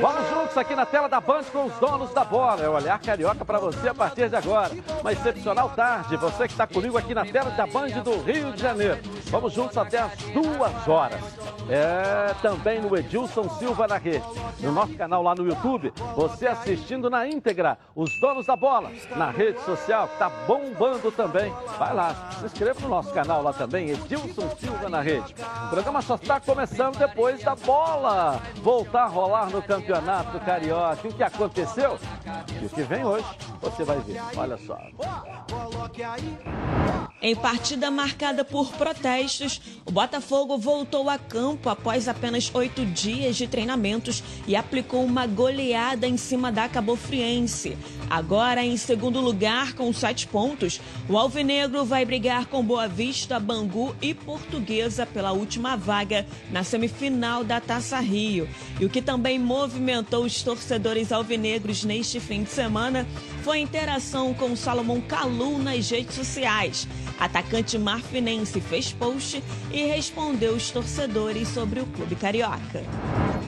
Vamos juntos aqui na tela da Band com os donos da bola. É o Olhar Carioca para você a partir de agora. Uma excepcional tarde. Você que está comigo aqui na tela da Band do Rio de Janeiro. Vamos juntos até as duas horas. É também no Edilson Silva na rede. No nosso canal lá no YouTube, você assistindo na íntegra os donos da bola na rede social, que está bombando também. Vai lá, se inscreva no nosso canal lá também, Edilson Silva na rede. O programa só está começando depois da bola voltar a rolar no Campeonato Carioca. O que aconteceu e o que vem hoje, você vai ver. Olha só. Em partida marcada por o Botafogo voltou a campo após apenas oito dias de treinamentos e aplicou uma goleada em cima da Cabofriense. Agora, em segundo lugar, com sete pontos, o Alvinegro vai brigar com Boa Vista, Bangu e Portuguesa pela última vaga na semifinal da Taça Rio. E o que também movimentou os torcedores alvinegros neste fim de semana foi a interação com Salomão Calu nas redes sociais. Atacante marfinense fez post e respondeu os torcedores sobre o clube carioca.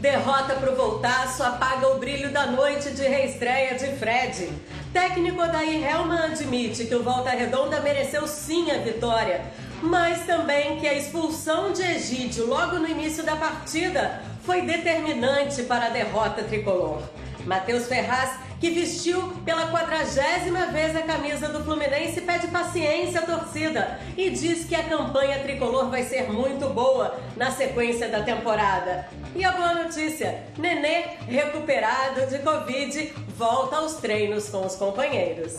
Derrota pro Voltaço apaga o brilho da noite de reestreia de Fred. Técnico Odair Helman admite que o Volta Redonda mereceu sim a vitória, mas também que a expulsão de Egídio logo no início da partida foi determinante para a derrota tricolor. Matheus Ferraz que vestiu pela quadragésima vez a camisa do Fluminense, pede paciência à torcida e diz que a campanha tricolor vai ser muito boa na sequência da temporada. E a boa notícia: Nenê, recuperado de Covid, volta aos treinos com os companheiros.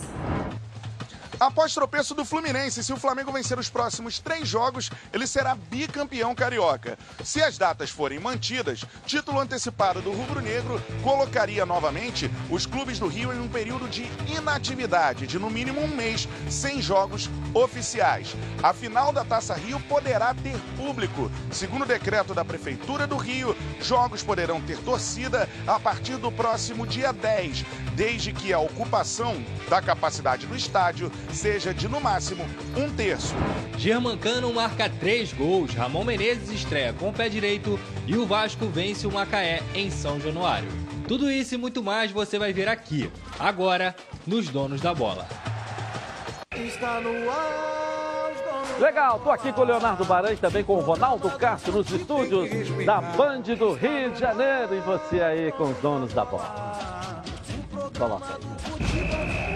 Após tropeço do Fluminense, se o Flamengo vencer os próximos três jogos, ele será bicampeão carioca. Se as datas forem mantidas, título antecipado do Rubro Negro colocaria novamente os clubes do Rio em um período de inatividade de no mínimo um mês, sem jogos oficiais. A final da Taça Rio poderá ter público. Segundo o decreto da Prefeitura do Rio, jogos poderão ter torcida a partir do próximo dia 10, desde que a ocupação da capacidade do estádio seja de no máximo um terço. Germancano marca três gols, Ramon Menezes estreia com o pé direito e o Vasco vence o Macaé em São Januário. Tudo isso e muito mais você vai ver aqui, agora, nos Donos da Bola. Está no ar. Legal, tô aqui com o Leonardo Baran e também com o Ronaldo Castro nos estúdios da Band do Rio de Janeiro. E você aí com os donos da bola. Coloca aí.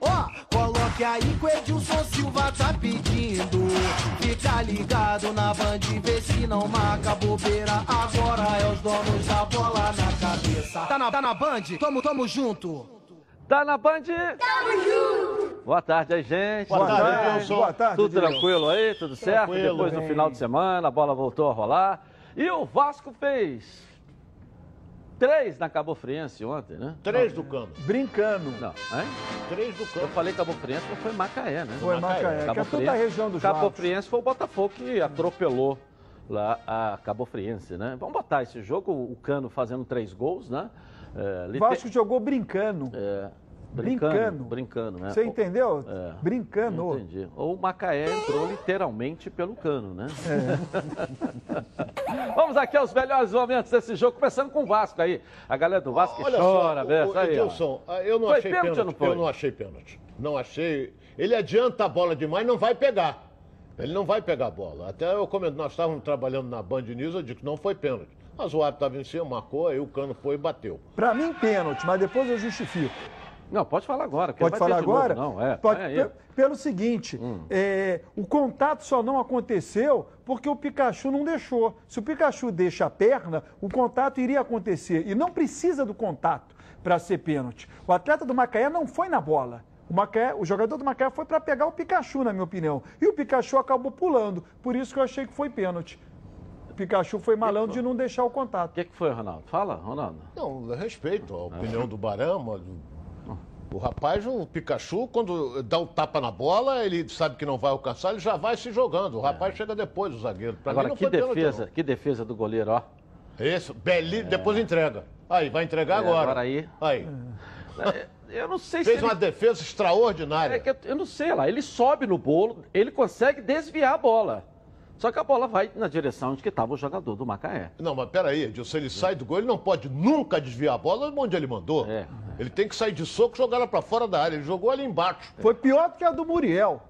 Ó, coloque aí que o Edilson Silva tá pedindo. Fica ligado na Band, vê se não marca bobeira. Agora é os donos da bola na cabeça. Tá na, tá na Band? Tamo, tamo junto. Tá na Band? Tamo junto! Boa tarde aí, gente. Boa tarde, Edilson. Boa tarde, Tudo tranquilo aí? Tudo certo? Tranquilo, Depois do final de semana, a bola voltou a rolar. E o Vasco fez três na Cabo Friense ontem, né? Três do cano. Brincando. Não, hein? Três do Eu cano. falei Cabo Friense, mas foi Macaé, né? Foi Macaé, que é toda a região dos Cabo. Friense foi o Botafogo que atropelou lá a Cabo Friense, né? Vamos botar esse jogo, o Cano fazendo três gols, né? É, lite- Vasco jogou brincando. é, brincando. brincando. Brincando, né? Você entendeu? É. Brincando. Entendi. Ou o Macaé entrou literalmente pelo cano, né? Vamos aqui aos melhores momentos desse jogo, começando com o Vasco aí. A galera do Vasco que Olha chora, Bessa, aí. Edilson, ah, eu não Foi achei pênalti pênalti. não? Eu não achei pênalti. Não achei. Ele adianta a bola demais, não vai pegar. Ele não vai pegar a bola. Até eu comento, nós estávamos trabalhando na Band News, eu digo que não foi pênalti. Mas o árbitro estava em cima, marcou, aí o cano foi e bateu. Pra mim, pênalti, mas depois eu justifico. Não, pode falar agora. porque Pode vai falar ter de novo, agora? não, é. Pode- é pelo seguinte, é, o contato só não aconteceu porque o Pikachu não deixou. Se o Pikachu deixa a perna, o contato iria acontecer. E não precisa do contato para ser pênalti. O atleta do Macaé não foi na bola. O, Macaé, o jogador do Macaé foi para pegar o Pikachu, na minha opinião. E o Pikachu acabou pulando. Por isso que eu achei que foi pênalti. O Pikachu foi malandro de não deixar o contato. O que, que foi, Ronaldo? Fala, Ronaldo. Não, respeito a opinião do Barama. do- O rapaz, o Pikachu, quando dá o tapa na bola, ele sabe que não vai alcançar, ele já vai se jogando. O rapaz chega depois, o zagueiro. Pra Agora, que defesa, que defesa do goleiro, ó. Isso, Beli, depois entrega. Aí, vai entregar É, agora. agora aí. Aí. Eu não sei Fez se uma ele... defesa extraordinária. É que eu, eu não sei lá, ele sobe no bolo, ele consegue desviar a bola. Só que a bola vai na direção de que estava o jogador do Macaé. Não, mas peraí, Edilson, ele sai do gol, ele não pode nunca desviar a bola onde ele mandou. É. Ele tem que sair de soco e jogar ela pra fora da área. Ele jogou ali embaixo. Foi pior do que a do Muriel.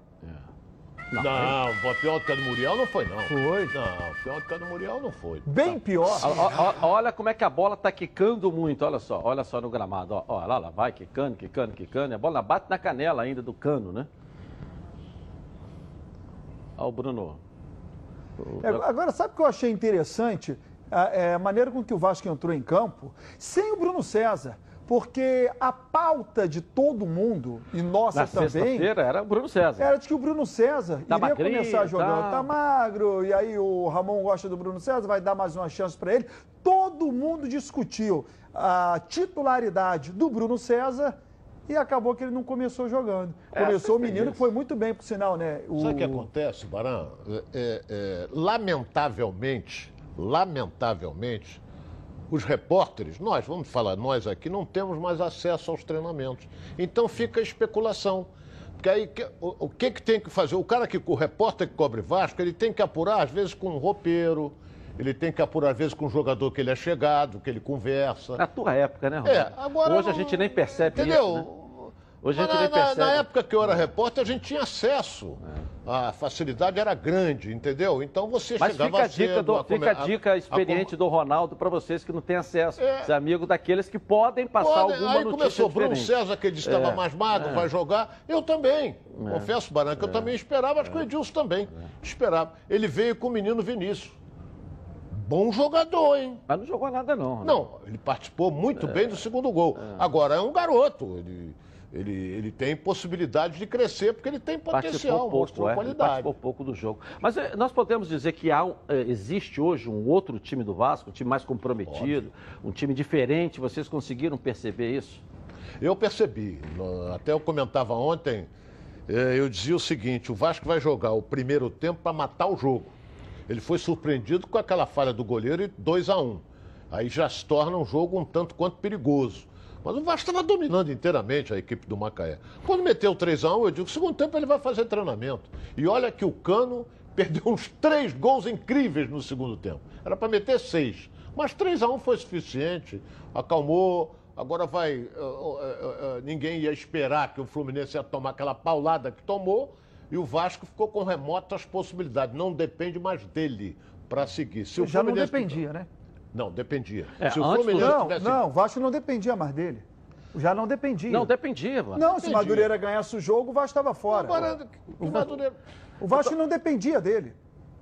Não, não pior do que a do Muriel não foi, não. Foi. Não, pior do que a do Muriel não foi. Bem pior. Ó, ó, ó, olha como é que a bola está quicando muito, olha só, olha só no gramado, ó, ó, lá, lá, vai quicando, quicando, quicando, e a bola bate na canela ainda do cano, né? Ó o Bruno. É, Agora, sabe o que eu achei interessante? A, é, a maneira com que o Vasco entrou em campo, sem o Bruno César. Porque a pauta de todo mundo, e nossa Na também, era o Bruno César. era de que o Bruno César Tá iria magrinho, começar jogando. tá. Tá magro, e aí o Ramon gosta do Bruno César, vai dar mais uma chance para ele. Todo mundo discutiu a titularidade do Bruno César e acabou que ele não começou jogando. É, Começou o menino que foi muito bem, por sinal, né? O... Sabe o que acontece, Barão? É, é, é, lamentavelmente, lamentavelmente, os repórteres, nós, vamos falar nós aqui, não temos mais acesso aos treinamentos. Então fica a especulação. Porque aí, o, o que, que tem que fazer? O cara que, o repórter que cobre Vasco, ele tem que apurar, às vezes, com um roupeiro, ele tem que apurar, às vezes, com um jogador que ele é chegado, que ele conversa. Na tua época, né, Roberto? É, agora. Hoje a gente nem percebe Entendeu? isso, né? Hoje a gente na, nem percebe. na época que eu era repórter, a gente tinha acesso. A facilidade era grande, entendeu? Então você Mas chegava fica a dica, cedo, do, come- fica a dica a- experiente do Ronaldo para vocês que não têm acesso. É. Ser amigo daqueles que podem passar Pode- alguma aí notícia começou o Bruno diferente. César, que ele estava É, mais magro, é. vai jogar. Eu também. Confesso, Barão, que eu também esperava, acho que o Edilson também esperava. Ele veio com o menino Vinícius. Bom jogador, hein? Mas não jogou nada, não. né? Não, ele participou muito bem do segundo gol. Agora é um garoto. Ele, ele, ele tem possibilidade de crescer porque ele tem potencial, pouco, mostrou é, qualidade. participou pouco do jogo. Mas eh, nós podemos dizer que há, eh, existe hoje um outro time do Vasco, um time mais comprometido, um time diferente. Vocês conseguiram perceber isso? Eu percebi. Até eu comentava ontem, eh, eu dizia o seguinte: o Vasco vai jogar o primeiro tempo para matar o jogo. Ele foi surpreendido com aquela falha do goleiro e 2 a 1 um. Aí já se torna um jogo um tanto quanto perigoso. Mas o Vasco estava dominando inteiramente a equipe do Macaé. Quando meteu 3 a 1 eu digo, segundo tempo ele vai fazer treinamento. E olha que o Cano perdeu uns três gols incríveis no segundo tempo. Era para meter seis. Mas 3 a 1 foi suficiente, acalmou. Agora vai. eh, eh, eh, ninguém ia esperar que o Fluminense ia tomar aquela paulada que tomou. E o Vasco ficou com remotas possibilidades. Não depende mais dele para seguir. Se o Já não Fluminense- dependia, né? Não, dependia. É, Se o Fluminense Não, tivesse. não, o Vasco não dependia mais dele. Já não dependia. Não, dependia, mano. Não, se Dependia. Madureira ganhasse o jogo, o Vasco estava fora. Agora, o Madureira- O Vasco não dependia dele.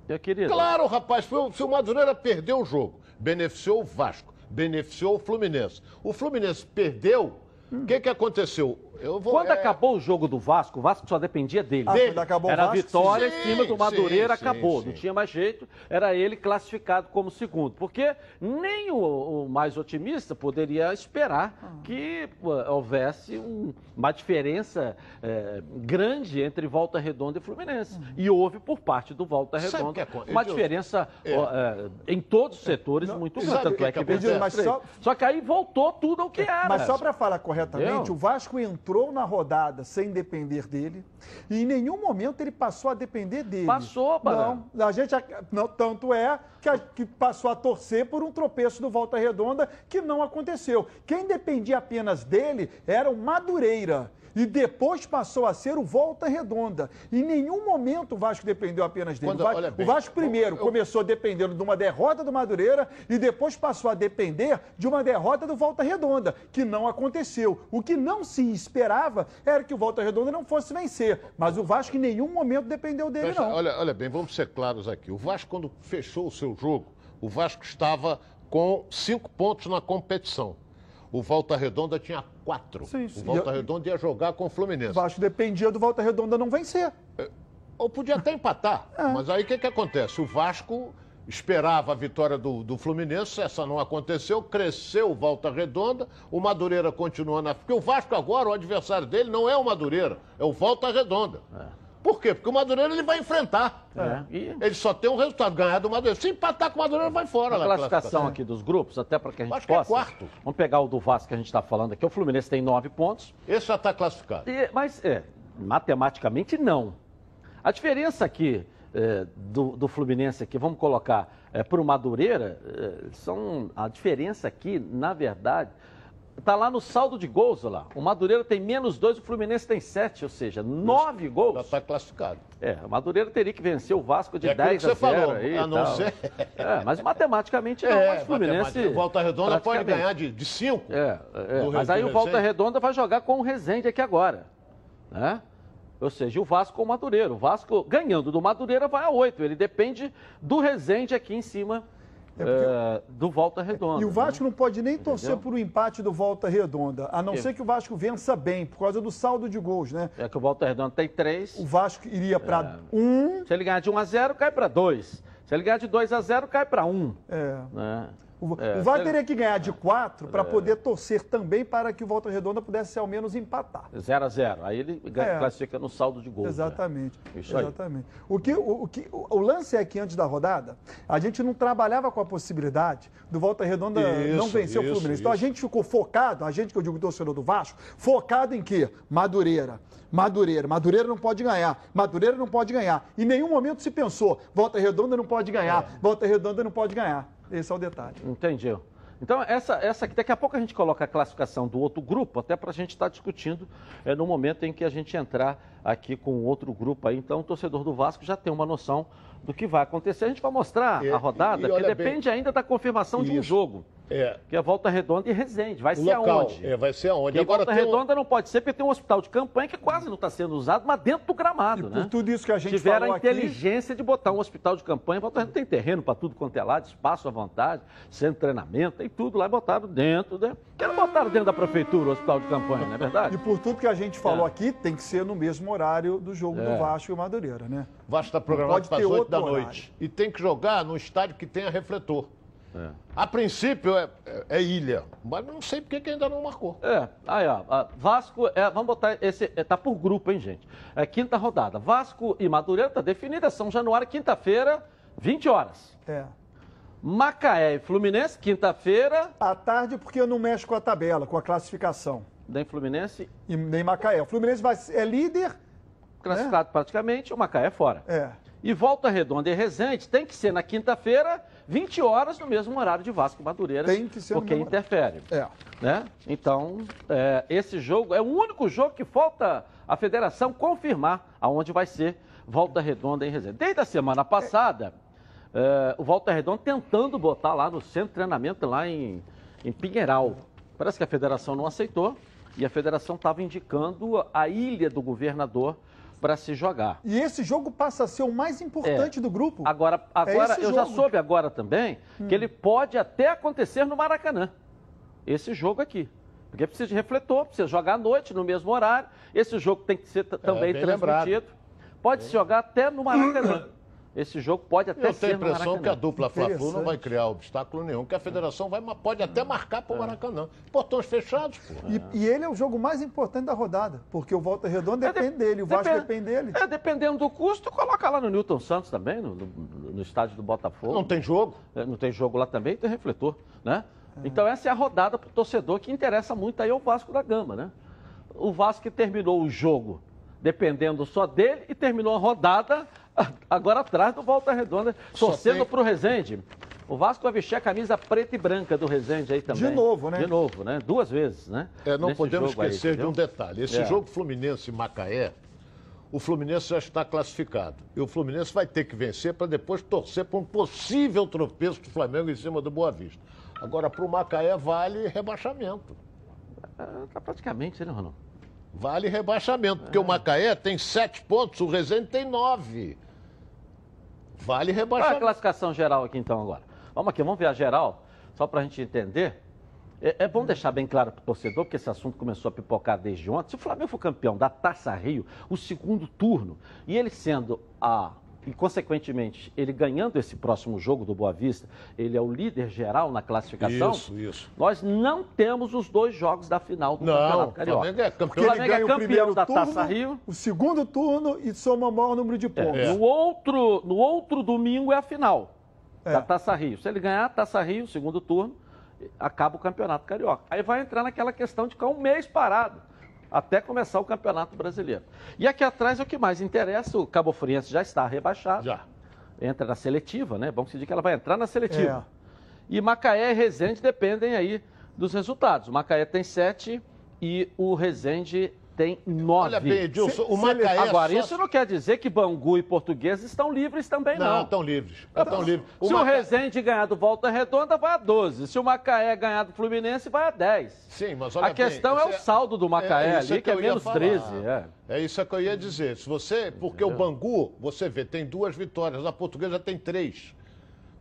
Meu querido. Claro, rapaz, se o Madureira perdeu o jogo, beneficiou o Vasco, beneficiou o Fluminense. O Fluminense perdeu, o que, que aconteceu? Eu vou, Quando é, acabou o jogo do Vasco, o Vasco só dependia dele. Ah, quando acabou o era a Vasco, vitória sim. em cima do Madureira, sim, acabou. sim. Não tinha mais jeito, era ele classificado como segundo. Porque nem o, o mais otimista poderia esperar Ah. que pô, houvesse um- uma diferença eh, grande entre Volta Redonda e Fluminense. E houve por parte do Volta o Redonda acon- uma diferença É. ó, eh, em todos os setores muito sabe grande. o Tanto que é que venceu só- Só que aí voltou tudo ao que era. Mas só para falar corretamente, Entendeu? o Vasco entrou na rodada sem depender dele e em nenhum momento ele passou a depender dele. Passou, Barão. Não, a gente não, tanto é que, a- que passou a torcer por um tropeço do Volta Redonda que não aconteceu. Quem dependia apenas dele era o Madureira. E depois passou a ser o Volta Redonda. Em nenhum momento o Vasco dependeu apenas dele. Quando- o, Vasco, bem, o Vasco primeiro eu- começou dependendo de uma derrota do Madureira e depois passou a depender de uma derrota do Volta Redonda, que não aconteceu. O que não se esperava era que o Volta Redonda não fosse vencer. Mas o Vasco em nenhum momento dependeu dele, não. olha, olha bem, vamos ser claros aqui. O Vasco, quando fechou o seu jogo, o Vasco estava com cinco pontos na competição. O Volta Redonda tinha quatro. Sim, o sim. Volta E eu- Redonda ia jogar com o Fluminense. O Vasco dependia do Volta Redonda não vencer. Ou podia até empatar. É. Mas aí o que, que acontece? O Vasco esperava a vitória do, do Fluminense, essa não aconteceu, cresceu o Volta Redonda, o Madureira continua na. Porque o Vasco agora, o adversário dele, não é o Madureira, é o Volta Redonda. Por quê? Porque o Madureira ele vai enfrentar. É. E- Ele só tem um resultado, ganhar do Madureira. Se empatar com o Madureira, vai fora. A na classificação aqui dos grupos, até para que a gente Acho que é possa. quarto. Vamos pegar o do Vasco que a gente está falando aqui. O Fluminense tem nove pontos. Esse já está classificado. E- mas, é, matematicamente, não. A diferença aqui é, do, do Fluminense aqui, vamos colocar é, para o Madureira, é, são, a diferença aqui, na verdade, está lá no saldo de gols, olha lá. O Madureira tem menos dois, o Fluminense tem sete, ou seja, nove Já gols. está classificado. É, o Madureira teria que vencer o Vasco de É aquilo 10 que a você 0 falou, aí a não tal. ser- É, mas matematicamente não, É, mas o Fluminense... matemática. Volta Redonda pode ganhar de 5. é, é, mas aí o Volta. Redonda vai jogar com o Rezende aqui agora. Né? Ou seja, o Vasco com o Madureira. O Vasco ganhando do Madureira vai a 8. Ele depende do Rezende aqui em cima é, do Volta Redonda. E o Vasco né? não pode nem torcer Entendeu? por um empate do Volta Redonda, a não Que- ser que o Vasco vença bem, por causa do saldo de gols, né? É que o Volta Redonda tem 3. O Vasco iria para É. um. Se ele ganhar de 1 a 0 cai para 2. Se ele ganhar de 2 a 0 cai para 1. É. Né? O, É, o VAR teria que ganhar de quatro para poder torcer também para que o Volta Redonda pudesse ao menos empatar. 0 a 0 Aí ele É. classifica no saldo de gols. né? Exatamente. Isso aí. Exatamente. O, que, o, o que, o, o lance é que antes da rodada, a gente não trabalhava com a possibilidade do Volta Redonda Isso, não vencer o isso, Fluminense. Então a isso. gente ficou focado, a gente que eu digo torcedor do Vasco, focado em quê? Madureira. Madureira. Madureira não pode ganhar. Madureira não pode ganhar. Em nenhum momento se pensou, Volta Redonda não pode ganhar. É. Volta Redonda não pode ganhar. Esse é o detalhe. Entendi. Então, essa, essa aqui, daqui a pouco a gente coloca a classificação do outro grupo, até para a gente estar discutindo é, no momento em que a gente entrar aqui com outro grupo aí. Então, o torcedor do Vasco já tem uma noção do que vai acontecer. A gente vai mostrar E- a rodada, e que olha bem- depende ainda da confirmação de um Isso. jogo, É. que é Volta Redonda e Resende. Vai O ser local. aonde? É, vai ser aonde? E Agora Volta tem um- Redonda não pode ser, porque tem um hospital de campanha que quase não está sendo usado, mas dentro do gramado, E né? por tudo isso que a gente Tiveram falou a aqui- inteligência de botar um hospital de campanha. Volta Redonda tem terreno para tudo quanto é lado, espaço à vontade, centro de treinamento, tem tudo lá, botaram dentro. Né? Porque não botaram dentro da prefeitura o hospital de campanha, não é verdade? E por tudo que a gente falou É. aqui, tem que ser no mesmo horário do jogo do É. Vasco e o Madureira, né? O Vasco está programado para as 8 outro da horário. noite. E tem que jogar num estádio que tenha refletor. É. A princípio é, é- é ilha, mas não sei por que ainda não marcou. É, aí ó, Vasco, é, vamos botar esse, é, tá por grupo, hein, gente? É quinta rodada. Vasco e Madureira tá definida, São Januário, quinta-feira, 20 horas. É. Macaé e Fluminense, quinta-feira, À tarde, porque não mexe com a tabela, com a classificação. nem Fluminense, E nem Macaé. O Fluminense vai, é líder. classificado praticamente, o Macaé é fora. É. E Volta Redonda e Resende tem que ser na quinta-feira, 20 horas, no mesmo horário de Vasco e Madureira. Tem que ser Porque interfere. É. Né? Então, é, esse jogo é o único jogo que falta a federação confirmar aonde vai ser Volta Redonda em Resende. Desde a semana passada, é, o Volta Redonda tentando botar lá no centro de treinamento, lá em, em Pinheiral. Parece que a federação não aceitou e a federação estava indicando a ilha do governador para se jogar. E esse jogo passa a ser o mais importante É. do grupo. Agora, agora esse eu já jogo. soube agora também que ele pode até acontecer no Maracanã. Esse jogo aqui. Porque precisa de refletor, precisa jogar à noite, no mesmo horário. Esse jogo tem que ser t- também transmitido. Pode se jogar até no Maracanã. Esse jogo pode até Eu ser tenho a impressão que a dupla Fla-Flu não vai criar obstáculo nenhum, que a federação vai, pode até marcar para o Maracanã. Portões fechados, pô. E, e ele é o jogo mais importante da rodada, porque o Volta Redonda É, de- depende dele, o Vasco depende- depende dele. É, dependendo do custo, coloca lá no Newton Santos também, no, no- no estádio do Botafogo. Não tem jogo. É, Não tem jogo lá também, tem refletor, né? Então essa é a rodada para o torcedor que interessa muito aí ao Vasco da Gama, né? O Vasco que terminou o jogo dependendo só dele e terminou a rodada agora atrás do Volta Redonda, torcendo tem- para o Rezende. O Vasco vai vestir a camisa preta e branca do Rezende aí também. De novo, né? De novo, né? Duas vezes, né? É, não Nesse podemos jogo aí, esquecer de um detalhe. Esse É. jogo Fluminense e Macaé, o Fluminense já está classificado. E o Fluminense vai ter que vencer para depois torcer para um possível tropeço do Flamengo em cima do Boa Vista. Agora, para o Macaé, vale rebaixamento. É, tá praticamente, né, Ronaldo? Vale rebaixamento, porque o É. Macaé tem sete pontos, o Resende tem nove. Vale é a rebaixamento. classificação geral aqui então agora? Vamos aqui, vamos ver a geral, só para a gente entender. É, é bom deixar bem claro para o torcedor, porque esse assunto começou a pipocar desde ontem. Se o Flamengo for campeão da Taça Rio, o segundo turno, e ele sendo a e, consequentemente, ele ganhando esse próximo jogo do Boa Vista, ele é o líder geral na classificação. Isso, isso. Nós não temos os dois jogos da final do Não, Campeonato o Carioca. Flamengo é campeão. O Flamengo é campeão da turno, Taça Rio. o segundo turno e soma o maior número de pontos. No, outro, no outro domingo é a final É. da Taça Rio. Se ele ganhar a Taça Rio, segundo turno, acaba o Campeonato Carioca. Aí vai entrar naquela questão de ficar um mês parado até começar o Campeonato Brasileiro. E aqui atrás é o que mais interessa, o Cabo Friense já está rebaixado. Já. Entra na seletiva, né? Vamos dizer que ela vai entrar na seletiva. É. E Macaé e Resende dependem aí dos resultados. O Macaé tem sete e o Resende tem nove. Olha bem, Edilson, o Macaé Agora, só- isso não quer dizer que Bangu e Português estão livres também, não. Não, estão livres. Estão livres. Se o Resende ganhar do Volta Redonda, vai a 12. Se o Macaé ganhar do Fluminense, vai a 10. Sim, mas olha A questão bem, é o isso saldo do Macaé isso ali, que é eu ia menos falar. 13. É. É isso que eu ia dizer. Se você, porque o Bangu, você vê, tem duas vitórias, a Portuguesa tem três.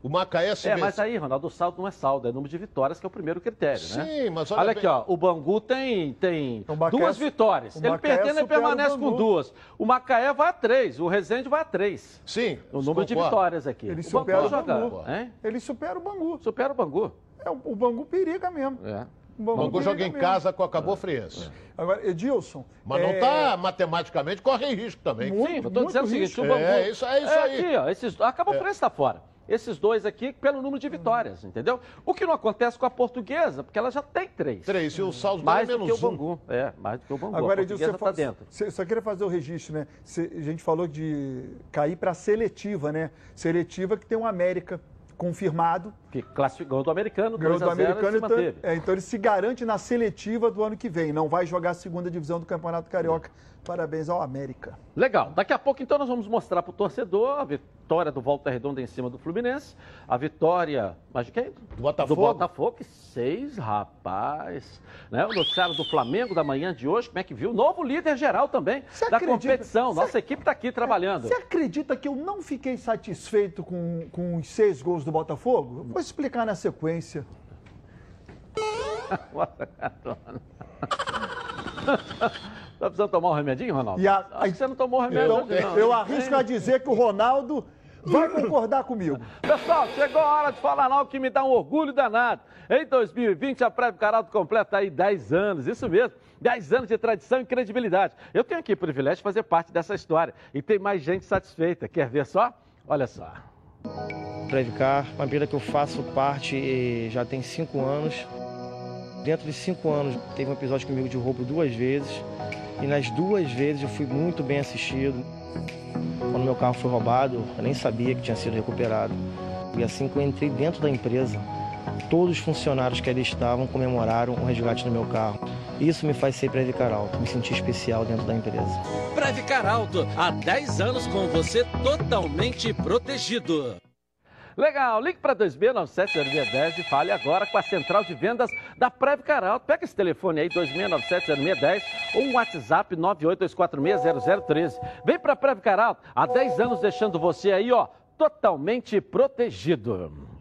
O Macaé se É, vence- mas aí, Ronaldo, o saldo não é saldo, é número de vitórias, que é o primeiro critério, né? Sim, mas olha Olha bem- aqui, ó, o Bangu tem, tem O Macaé duas vitórias. o Ele Macaé perdendo, ele o permanece com Bangu. duas. O Macaé vai a três, o Resende vai a três. Sim. O número de vitórias aqui. Ele o supera o joga, Bangu. hein? Ele supera o Bangu. Supera o Bangu. É, o, o Bangu periga mesmo. É. O O Bangu joga em mesmo. casa com a Cabo Friense. Agora, Edilson. Mas não é, está matematicamente, corre risco também. Muito, Sim, eu tô muito dizendo o seguinte, o Bangu... É, isso- é isso aí. aqui, ó, esses, a Cabo Friense está fora. Esses dois aqui pelo número de vitórias, entendeu? O que não acontece com a portuguesa, porque ela já tem três. Três, e o saldo dela Mais é do que o menos um. Bangu. É, mais do que o Bangu. Agora, a portuguesa você está dentro. você- só queria fazer o registro, né? Você- a gente falou de cair para a seletiva, né? Seletiva que tem um América confirmado, Que classificou do americano, ganhou 2 do a 0 americano, e então, é, então ele se garante na seletiva do ano que vem. Não vai jogar a segunda divisão do Campeonato Carioca. Parabéns ao América. Legal. Daqui a pouco, então, nós vamos mostrar para o torcedor a vitória do Volta Redonda em cima do Fluminense. A vitória, mas de quem? Do Botafogo. Do Botafogo, que seis, rapaz. Né? O noticiário do Flamengo da manhã de hoje, como é que viu? Novo líder geral também Você da acredita- competição. você- Nossa equipe está aqui trabalhando. Você acredita que eu não fiquei satisfeito com, com os seis gols do Botafogo? Vou explicar na sequência. Tá precisando tomar um remedinho, Ronaldo? E a- Acho que você não tomou remédio Então, hoje, não. eu arrisco a dizer que o Ronaldo vai concordar comigo. Pessoal, chegou a hora de falar algo que me dá um orgulho danado. Em 2020, a Prévio Caralto completa aí 10 anos, isso mesmo. 10 anos de tradição e credibilidade. Eu tenho aqui o privilégio de fazer parte dessa história. E tem mais gente satisfeita. Quer ver só? Olha só. Previcar, uma empresa que eu faço parte já tem cinco anos. Dentro de cinco anos, teve um episódio comigo de roubo duas vezes. E nas duas vezes eu fui muito bem assistido. Quando meu carro foi roubado, eu nem sabia que tinha sido recuperado. E assim que eu entrei dentro da empresa, todos os funcionários que ali estavam comemoraram o resgate do meu carro. Isso me faz ser Previcar Alto, me sentir especial dentro da empresa. Previcar Alto, há 10 anos com você totalmente protegido. Legal, ligue para 2697-0610 e fale agora com a central de vendas da Preve Caralto. Pega esse telefone aí, 2697-0610 ou um WhatsApp 982460013. Vem para a Preve Caralto, há 10 anos deixando você aí, ó, totalmente protegido.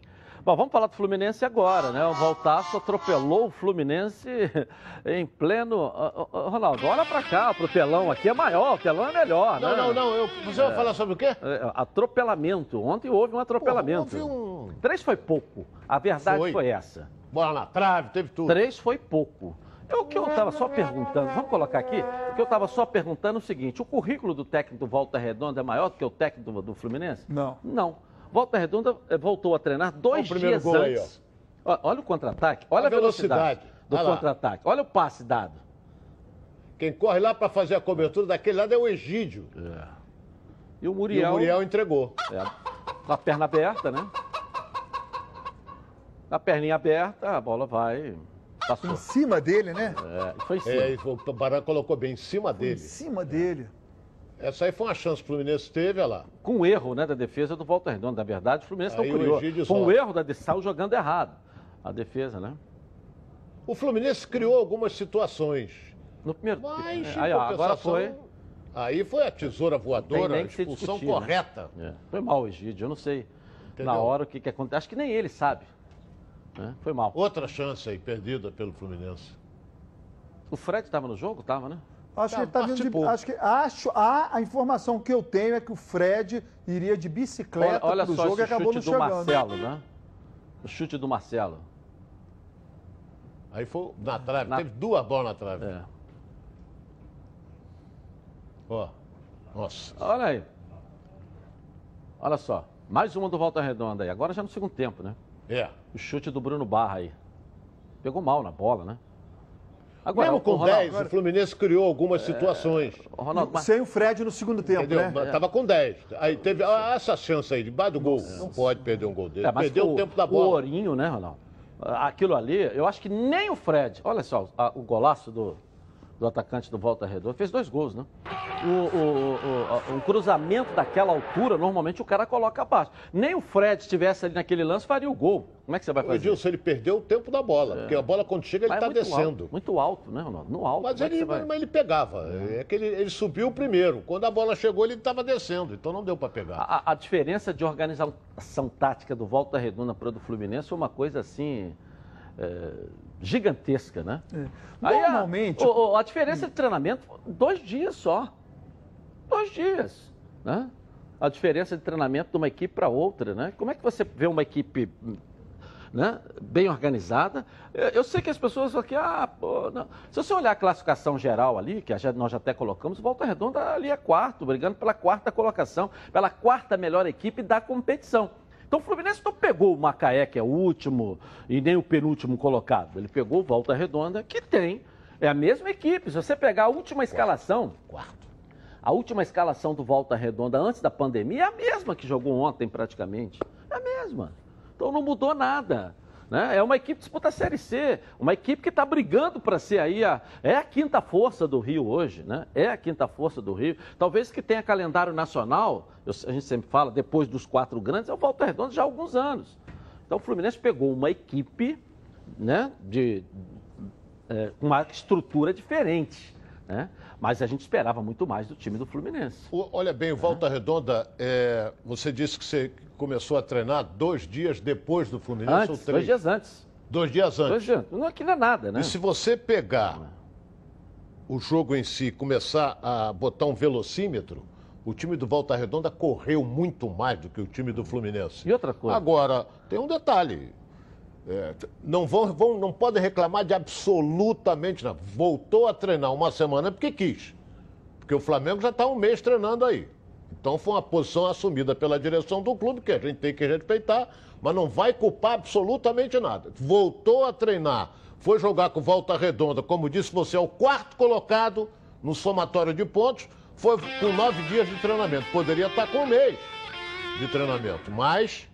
Bom, vamos falar do Fluminense agora, né? O Voltaço atropelou o Fluminense em pleno... Ronaldo, olha para cá, pro telão aqui é maior, o telão é melhor, Não, né? não, não. Eu, você vai É. falar sobre o quê? É, atropelamento. Ontem houve um atropelamento. houve um- Três foi pouco. A verdade foi, Foi. essa. Bola na trave, teve tudo. Três foi pouco. Eu, o que eu estava só perguntando, vamos colocar aqui, o que eu estava só perguntando é o seguinte: o currículo do técnico do Volta Redonda é maior do que o técnico do, do Fluminense? Não. Não. Volta Redonda eh, voltou a treinar dois Olha dias gol aí, antes. Ó, Olha o contra-ataque, olha a, A velocidade. velocidade, do Olha contra-ataque, olha o passe dado. Quem corre lá para fazer a cobertura daquele lado é o Egídio. E o E Muriel, o Muriel entregou. é, com a perna aberta, né? A perninha aberta, a bola vai. Passou. Em cima dele, né? É, foi em cima. É, e o Barão colocou bem em cima Em dele. cima dele. Essa aí foi uma chance que o Fluminense teve, olha lá. com um erro né, da defesa do Volta Redonda. Na verdade, o Fluminense Aí não criou. Foi um erro da saiu jogando errado. A defesa, né? O Fluminense criou algumas situações. No primeiro Mas, é, aí, ó, agora foi. Aí foi a tesoura voadora, a expulsão discutir, né? correta. É, Foi mal o Egídio, eu não sei. Entendeu? Na hora o que, que acontece. Acho que nem ele sabe. né? Foi mal. Outra chance aí, perdida pelo Fluminense. O Fred estava no jogo? Tava, né? Acho que ele tá vindo de, acho que acho a, a informação que eu tenho é que o Fred iria de bicicleta Olha, olha pro só jogo e acabou chute não do chegando. Marcelo, né? O chute do Marcelo. Aí foi na trave, Na- teve duas bolas na trave. É. Ó, nossa. Olha aí. Olha só. Mais uma do Volta Redonda aí. Agora já no segundo tempo, né? É. O chute do Bruno Barra aí. Pegou mal na bola, né? Agora, Mesmo o- com o Ronaldo- 10, o Fluminense criou algumas situações. O Ronaldo, mas- Sem o Fred no segundo tempo, Entendeu? né? Tava com 10. Aí teve ah, essa chance aí, debaixo do gol. Não pode perder um gol dele. É, Perdeu o, tempo da O bola. Ourinho, né, Ronaldo? Aquilo ali, eu acho que nem o Fred. Olha só, a- o golaço do, do atacante do Volta Redonda fez dois gols, né? O, o- o- um cruzamento daquela altura, normalmente o cara coloca abaixo. Nem o Fred estivesse ali naquele lance, faria o gol. Como é que você vai O fazer? Edilson, ele perdeu o tempo da bola. Porque a bola, quando chega, ele Mas tá é muito descendo. Alto, muito alto, né, Ronaldo? No alto. Mas é ele, você vai? mas ele pegava. É que ele, ele subiu primeiro. Quando a bola chegou, ele estava descendo. Então não deu para pegar. A, a diferença de organização tática do Volta Redonda para o do Fluminense foi uma coisa assim. é, gigantesca, né? Aí a- É. Normalmente- o- o- a, diferença de treinamento, dois dias só. Dois dias, né? A diferença de treinamento de uma equipe para outra, né? Como é que você vê uma equipe né, bem organizada? Eu, sei que as pessoas falam que, ah, pô, não. Se você olhar a classificação geral ali, que a gente- nós já até colocamos, Volta Redonda ali é quarto, brigando pela quarta colocação, pela quarta melhor equipe da competição. Então o Fluminense não pegou o Macaé, que é o último, e nem o penúltimo colocado. Ele pegou o Volta Redonda, que tem, é a mesma equipe. Se você pegar a última escalação, Quarto. a última escalação do Volta Redonda antes da pandemia é a mesma que jogou ontem, praticamente. É a mesma. Então não mudou nada. Né? É uma equipe que disputa a Série C, uma equipe que está brigando para ser aí a. É a quinta força do Rio hoje, né? É a quinta força do Rio. Talvez que tenha calendário nacional, eu- a gente sempre fala, depois dos quatro grandes, é o Volta Redonda já há alguns anos. Então o Fluminense pegou uma equipe né, de, é, uma estrutura diferente. Né? Mas a gente esperava muito mais do time do Fluminense. O- olha bem, o Volta Redonda, é, você disse que você começou a treinar dois dias depois do Fluminense ou Antes, três? dois dias antes. Dois dias antes. Dois dias. Não, aqui não é nada, né? E se você pegar o jogo em si, começar a botar um velocímetro, o time do Volta Redonda correu muito mais do que o time do Fluminense. E outra coisa? Agora, tem um detalhe. É, não, vão, vão, não podem reclamar de absolutamente nada. Voltou a treinar uma semana porque quis. Porque o Flamengo já está um mês treinando aí. Então foi uma posição assumida pela direção do clube, que a gente tem que respeitar, mas não vai culpar absolutamente nada. Voltou a treinar, foi jogar com volta redonda, como disse você, é o quarto colocado no somatório de pontos, foi com nove dias de treinamento. Poderia estar com um mês de treinamento, mas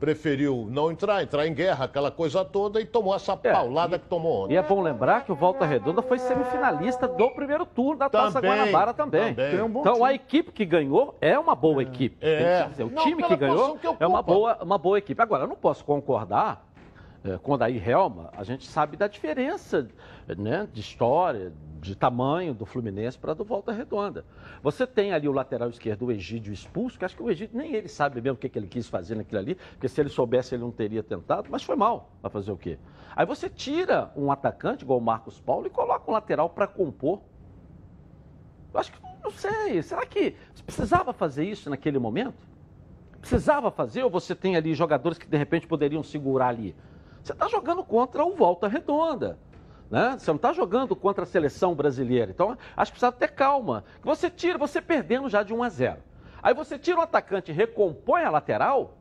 preferiu não entrar, entrar em guerra, aquela coisa toda, e tomou essa paulada que tomou ontem. E é bom lembrar que o Volta Redonda foi semifinalista do primeiro turno da Taça Também, Guanabara também. também. Um então time. a equipe que ganhou é uma boa equipe. É. Tem que dizer, O Não, time que ganhou que é uma boa, uma boa equipe. Agora, eu não posso concordar eh, com o Daí Helma, a gente sabe da diferença né, de história, de tamanho do Fluminense para do Volta Redonda. Você tem ali o lateral esquerdo, o Egídio expulso, que acho que o Egídio nem ele sabe mesmo o que, que ele quis fazer naquilo ali, porque se ele soubesse ele não teria tentado, mas foi mal. Vai fazer o quê? Aí você tira um atacante, igual o Marcos Paulo, e coloca um lateral para compor. Eu acho que, não sei, será que precisava fazer isso naquele momento? Precisava fazer ou você tem ali jogadores que de repente poderiam segurar ali? Você está jogando contra o Volta Redonda. Né? Você não está jogando contra a seleção brasileira. Então, acho que precisa ter calma. Você tira, você perdendo já de 1 a 0. Aí você tira o atacante e recompõe a lateral.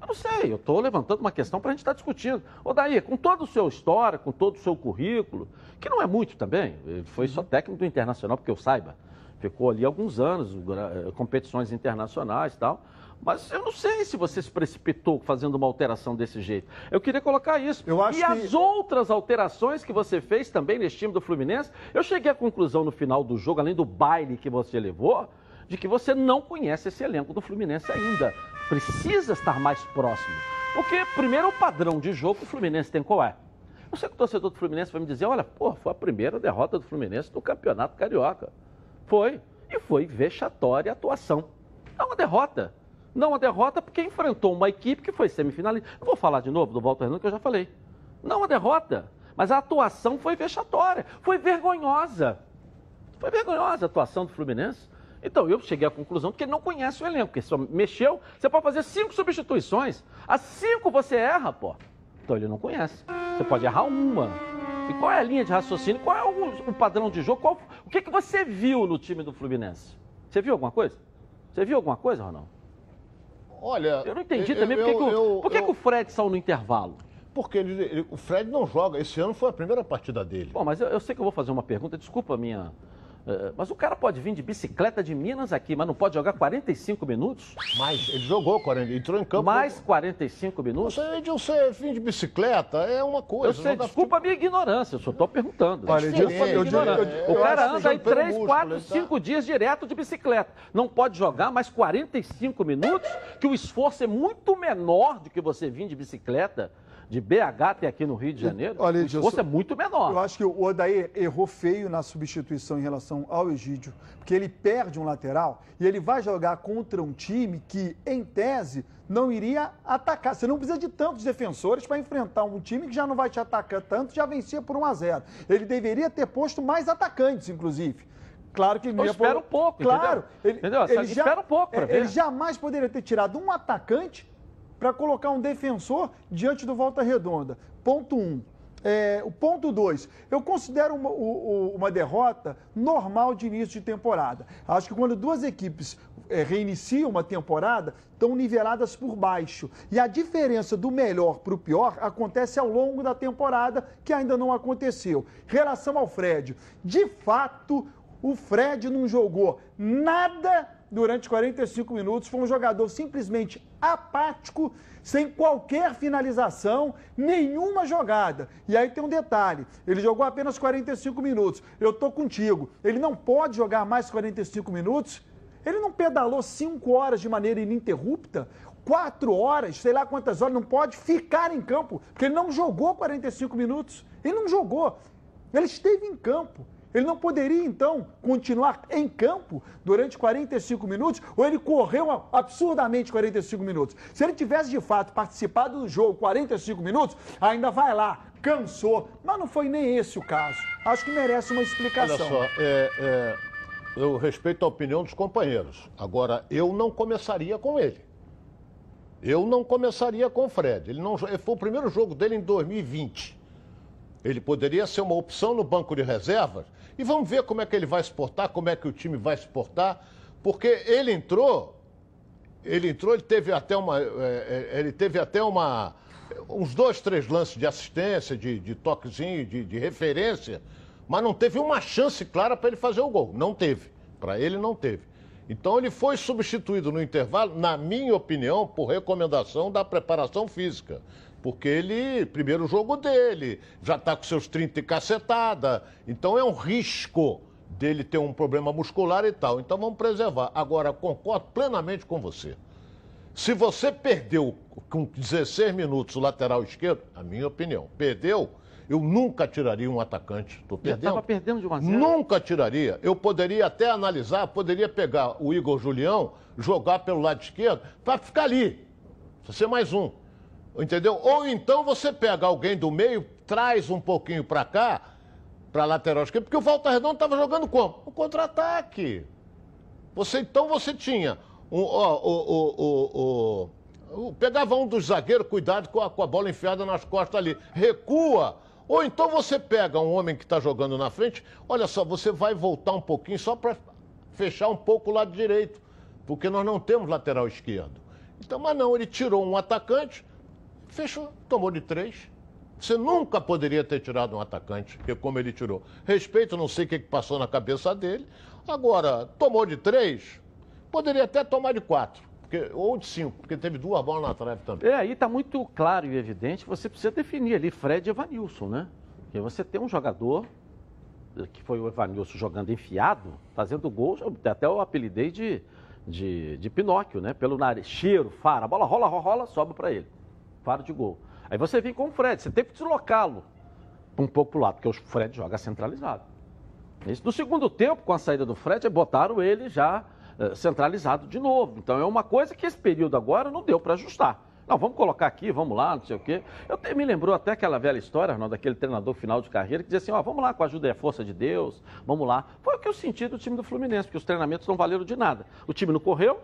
Eu não sei, eu estou levantando uma questão para a gente estar discutindo. Ô daí, com todo o seu história, com todo o seu currículo, que não é muito também, ele foi só técnico do Internacional, porque eu saiba. Ficou ali alguns anos, eh, competições internacionais e tal. Mas eu não sei se você se precipitou fazendo uma alteração desse jeito. Eu queria colocar isso. Eu acho e que- as outras alterações que você fez também nesse time do Fluminense, eu cheguei à conclusão no final do jogo, além do baile que você levou, de que você não conhece esse elenco do Fluminense ainda. Precisa estar mais próximo. Porque, primeiro, o padrão de jogo que o Fluminense tem qual é? Eu sei que o torcedor do Fluminense vai me dizer, olha, pô, foi a primeira derrota do Fluminense no Campeonato Carioca. Foi. E foi vexatória a atuação. É uma derrota. Não uma derrota porque enfrentou uma equipe que foi semifinalista. Vou falar de novo do Walter Renan, que eu já falei. Não uma derrota. Mas a atuação foi vexatória. Foi vergonhosa. Foi vergonhosa a atuação do Fluminense. Então eu cheguei à conclusão que ele não conhece o elenco, porque só mexeu, você pode fazer cinco substituições. As cinco você erra, pô. Então ele não conhece. Você pode errar uma. E qual é a linha de raciocínio? Qual é o, o padrão de jogo? Qual, o que, que você viu no time do Fluminense? Você viu alguma coisa? Você viu alguma coisa, Ronaldo? Olha. Eu não entendi eu- também por que, eu- que o- eu- por que eu- que o Fred saiu no intervalo. Porque ele- ele- o Fred não joga. Esse ano foi a primeira partida dele. Bom, mas eu, eu sei que eu vou fazer uma pergunta, desculpa a minha. Eh, mas o cara pode vir de bicicleta de Minas aqui, mas não pode jogar 45 minutos? Mas ele jogou 40, entrou em campo. Mais 45 minutos? Você, Edilson, vir de bicicleta é uma coisa. Eu sei, desculpa a minha ignorância, eu só estou perguntando. Olha, desculpa a minha ignorância. o cara anda aí joga pelo 3, músculo, 4, ele tá- 5 dias direto de bicicleta. Não pode jogar mais 45 minutos, que o esforço é muito menor do que você vir de bicicleta de BH até aqui no Rio de Janeiro. Olha, o esforço é muito menor. Eu acho que o Odair errou feio na substituição em relação ao Egídio, porque ele perde um lateral e ele vai jogar contra um time que, em tese, não iria atacar. Você não precisa de tantos defensores para enfrentar um time que já não vai te atacar tanto, já vencia por 1 a 0. Ele deveria ter posto mais atacantes, inclusive. Claro que ele não ia espero pôr- um pouco, Claro. entendeu? Ele, Entendeu? ele Espera um pouco é, ver. Ele jamais poderia ter tirado um atacante para colocar um defensor diante do Volta Redonda. Ponto 1. Um. É, o ponto 2, eu considero uma, uma derrota normal de início de temporada. Acho que quando duas equipes é, reiniciam uma temporada, estão niveladas por baixo. E a diferença do melhor para o pior acontece ao longo da temporada, que ainda não aconteceu. Relação ao Fred, de fato, o Fred não jogou nada durante 45 minutos, foi um jogador simplesmente apático, sem qualquer finalização, nenhuma jogada. E aí tem um detalhe: ele jogou apenas 45 minutos. Eu tô contigo. Ele não pode jogar mais 45 minutos. Ele não pedalou 5 horas de maneira ininterrupta, 4 horas, sei lá quantas horas, não pode ficar em campo, porque ele não jogou 45 minutos. Ele não jogou. Ele esteve em campo. Ele não poderia, então, continuar em campo durante 45 minutos ou ele correu absurdamente 45 minutos. Se ele tivesse, de fato, participado do jogo 45 minutos, ainda vai lá, cansou. Mas não foi nem esse o caso. Acho que merece uma Olha explicação. só, é, é, eu respeito a opinião dos companheiros. Agora, eu não começaria com ele. Eu não começaria com o Fred. Ele não, foi o primeiro jogo dele em 2020. Ele poderia ser uma opção no banco de reservas. E vamos ver como é que ele vai se portar, como é que o time vai se portar. Porque ele entrou, ele entrou, ele teve até uma. é, é, ele teve até uma. uns dois, três lances de assistência, de, de toquezinho, de, de referência, mas não teve uma chance clara para ele fazer o gol. Não teve. Para ele não teve. Então ele foi substituído no intervalo, na minha opinião, por recomendação da preparação física. Porque ele, primeiro jogo dele, já está com seus 30 e cacetada. Então é um risco dele ter um problema muscular e tal. Então vamos preservar. Agora, concordo plenamente com você. Se você perdeu com 16 minutos o lateral esquerdo, a minha opinião, perdeu, eu nunca tiraria um atacante. Já perdendo. estava perdendo de 1 a 0. Nunca tiraria. Eu poderia até analisar, poderia pegar o Igor Julião, jogar pelo lado esquerdo, para ficar ali. Pra ser mais um. Entendeu? Ou então você pega alguém do meio, traz um pouquinho para cá, para lateral esquerda, porque o Volta Redonda estava jogando como? O contra-ataque. Você então você tinha um, o, o- o- pegava um dos zagueiros, cuidado com a, com a bola enfiada nas costas ali, recua. Ou então você pega um homem que está jogando na frente, olha só, você vai voltar um pouquinho só para fechar um pouco o lado direito, porque nós não temos lateral esquerdo. Então, mas não, ele tirou um atacante, fechou, tomou de três. Você nunca poderia ter tirado um atacante, porque como ele tirou. Respeito, não sei o que passou na cabeça dele. Agora, tomou de três, poderia até tomar de quatro, porque, ou de cinco, porque teve duas bolas na trave também. É, aí está muito claro e evidente, você precisa definir ali Fred e Evanilson, né? Porque você tem um jogador, eh, que foi o Evanilson jogando enfiado, fazendo gol, eu até eu apelidei de, de, de Pinóquio, né? Pelo nariz, cheiro, faro, a bola rola, rola, rola, sobe para ele. Faro de gol. Aí você vem com o Fred, você tem que deslocá-lo um pouco para o lado, porque o Fred joga centralizado. No segundo tempo, com a saída do Fred, botaram ele já eh, centralizado de novo. Então é uma coisa que esse período agora não deu para ajustar. Não, vamos colocar aqui, vamos lá, não sei o quê. Eu te, me lembrou até aquela velha história, Arnaldo, daquele treinador final de carreira, que dizia assim, ó, vamos lá com a ajuda e a força de Deus, vamos lá. Foi o que eu senti do time do Fluminense, porque os treinamentos não valeram de nada. O time não correu,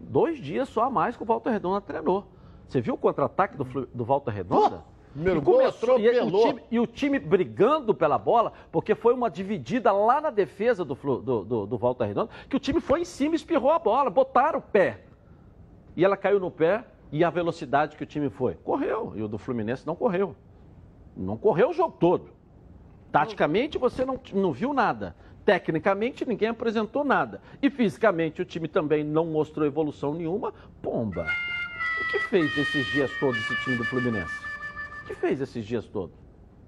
dois dias só a mais que o Volta Redonda treinou. Você viu o contra-ataque do, do Volta Redonda? primeiro E gol começou- e, o time, e o time brigando pela bola, porque foi uma dividida lá na defesa do, do, do, do Volta Redonda, que o time foi em cima e espirrou a bola, botaram o pé. E ela caiu no pé e a velocidade que o time foi. Correu. E o do Fluminense não correu. Não correu o jogo todo. Taticamente você não, não viu nada. Tecnicamente ninguém apresentou nada. E fisicamente o time também não mostrou evolução nenhuma. Pomba. Que fez esses dias todos esse time do Fluminense? O que fez esses dias todos?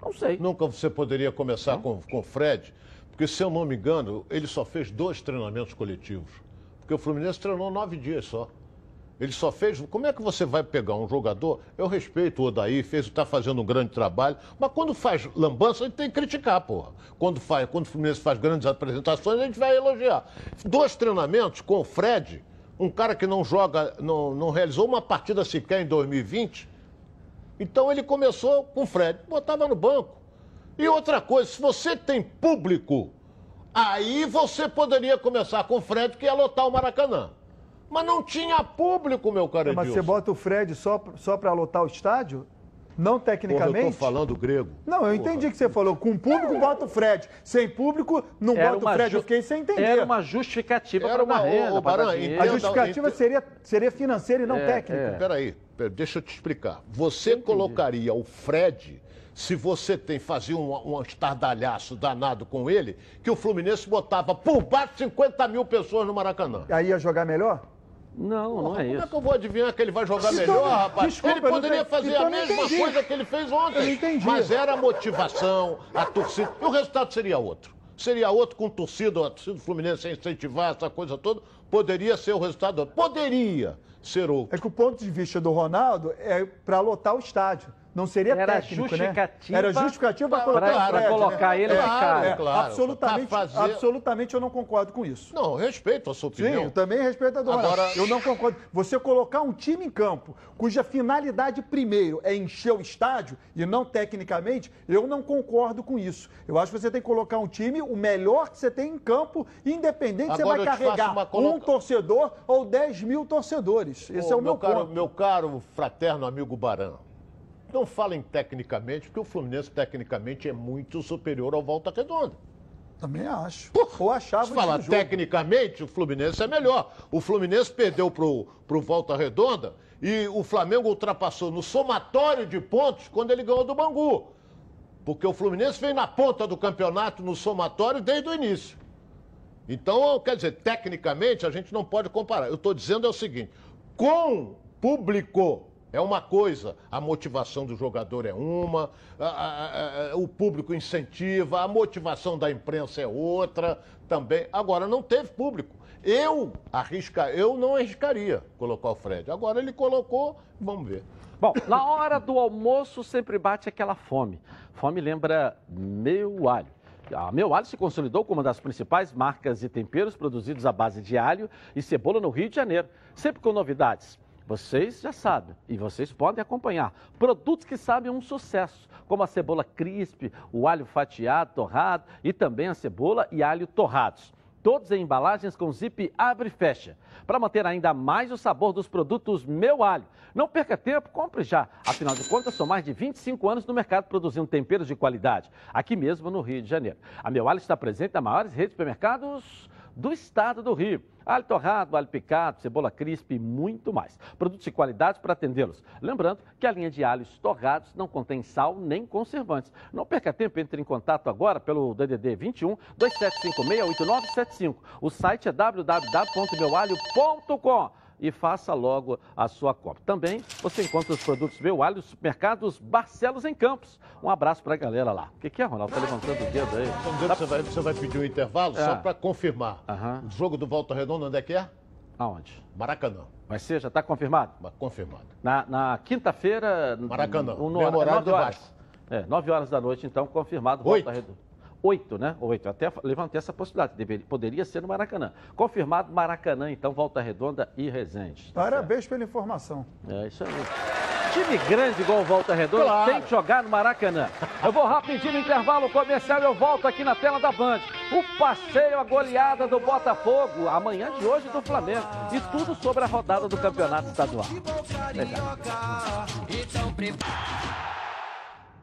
Não sei. Nunca você poderia começar com, com o Fred, porque se eu não me engano, ele só fez dois treinamentos coletivos. Porque o Fluminense treinou nove dias só. Ele só fez. Como é que você vai pegar um jogador? Eu respeito o Odaí, fez, está fazendo um grande trabalho, mas quando faz lambança, a gente tem que criticar, porra. Quando, faz, quando o Fluminense faz grandes apresentações, a gente vai elogiar. Dois treinamentos com o Fred, um cara que não joga, não, não realizou uma partida sequer em 2020. Então ele começou com o Fred, botava no banco. E outra coisa, se você tem público, aí você poderia começar com o Fred, que ia lotar o Maracanã. Mas não tinha público, meu cara Mas você bota o Fred só, só para lotar o estádio? Não Porra, eu tecnicamente? tô falando grego. Não, eu entendi que você falou. Com público, bota o Fred. Sem público, não Era bota o Fred. ju- Eu fiquei sem entender. Era uma justificativa Era para uma- renda, Baran, dinheiro. A justificativa seria, seria financeira e não É, técnica. Peraí, pera- deixa eu te explicar. Você colocaria o Fred se você tem fazia um, um estardalhaço danado com ele, que o Fluminense botava por baixo 50 mil pessoas no Maracanã. Aí ia jogar melhor? Não, não é Como é isso. que eu vou adivinhar que ele vai jogar Então, melhor, rapaz? desculpa, ele poderia fazer Então a mesma coisa que ele fez ontem. Eu não entendi. Mas era a motivação, a torcida. E o resultado seria outro. Seria outro com torcida, a torcida do Fluminense incentivar essa coisa toda. Poderia ser o resultado outro. Poderia ser outro. É que o ponto de vista do Ronaldo é para lotar o estádio. Não seria Era técnico, justificativa né? Era justificativa para pra- colocar pra Fred, colocar né? ele de cara. é, Claro, absolutamente, pra fazer- absolutamente eu não concordo com isso. Não, eu respeito a sua Sim, opinião. eu também respeito a do. Agora- Eu não concordo. Você colocar um time em campo cuja finalidade primeiro é encher o estádio e não tecnicamente, eu não concordo com isso. Eu acho que você tem que colocar um time, o melhor que você tem em campo, independente se Agora você vai carregar coloca- um torcedor ou 10 mil torcedores. Esse Ô, é o meu, caro, ponto. Meu caro fraterno amigo Baran, não falem tecnicamente, porque o Fluminense tecnicamente é muito superior ao Volta Redonda. Também acho. Ou achava Se falar tecnicamente, o Fluminense é melhor. O Fluminense perdeu pro, pro Volta Redonda e o Flamengo ultrapassou no somatório de pontos quando ele ganhou do Bangu. Porque o Fluminense vem na ponta do campeonato no somatório desde o início. Então, quer dizer, tecnicamente a gente não pode comparar. Eu estou dizendo é o seguinte: com público é uma coisa, a motivação do jogador é uma, a- a- a- o público incentiva, a motivação da imprensa é outra também. Agora, não teve público. Eu arrisca, eu não arriscaria colocar o Fred. Agora ele colocou, vamos ver. Bom, na hora do almoço sempre bate aquela fome. Fome lembra meu alho. A Meu Alho se consolidou como uma das principais marcas de temperos produzidos à base de alho e cebola no Rio de Janeiro, sempre com novidades. Vocês já sabem e vocês podem acompanhar produtos que sabem um sucesso, como a cebola crisp, o alho fatiado, torrado e também a cebola e alho torrados. Todos em embalagens com zip abre e fecha, para manter ainda mais o sabor dos produtos Meu Alho. Não perca tempo, compre já. Afinal de contas, são mais de 25 anos no mercado produzindo temperos de qualidade, aqui mesmo no Rio de Janeiro. A Meu Alho está presente nas maiores redes de supermercados do estado do Rio. Alho torrado, alho picado, cebola crisp e muito mais. Produtos de qualidade para atendê-los. Lembrando que a linha de alhos torrados não contém sal nem conservantes. Não perca tempo, entre em contato agora pelo DDD 21 2756 8975. O site é www.meualho.com e faça logo a sua compra. Também você encontra os produtos Meu Alho nos supermercados Barcelos em Campos. Um abraço para a galera lá. O que, que é, Ronaldo? Tá levantando o dedo aí. Se você vai, você vai pedir um intervalo só É. para confirmar. Aham. O jogo do Volta Redonda, onde é que é? Aonde? Maracanã. Vai ser? Já está confirmado? Confirmado. Na, na quinta-feira. Maracanã, um, mesmo no, horário do horas. É, 9 horas da noite, então, confirmado. Volta Redonda. Oito, né? Oito. Até levantei essa possibilidade. Deveria, poderia ser no Maracanã. Confirmado Maracanã, então, Volta Redonda e Resende. Tá Parabéns pela informação. É isso aí. Time grande igual o Volta Redonda Claro. tem que jogar no Maracanã. Eu vou rapidinho no intervalo comercial e eu volto aqui na tela da Band. O passeio, a goleada do Botafogo, amanhã de hoje do Flamengo. E tudo sobre a rodada do campeonato estadual. Legal.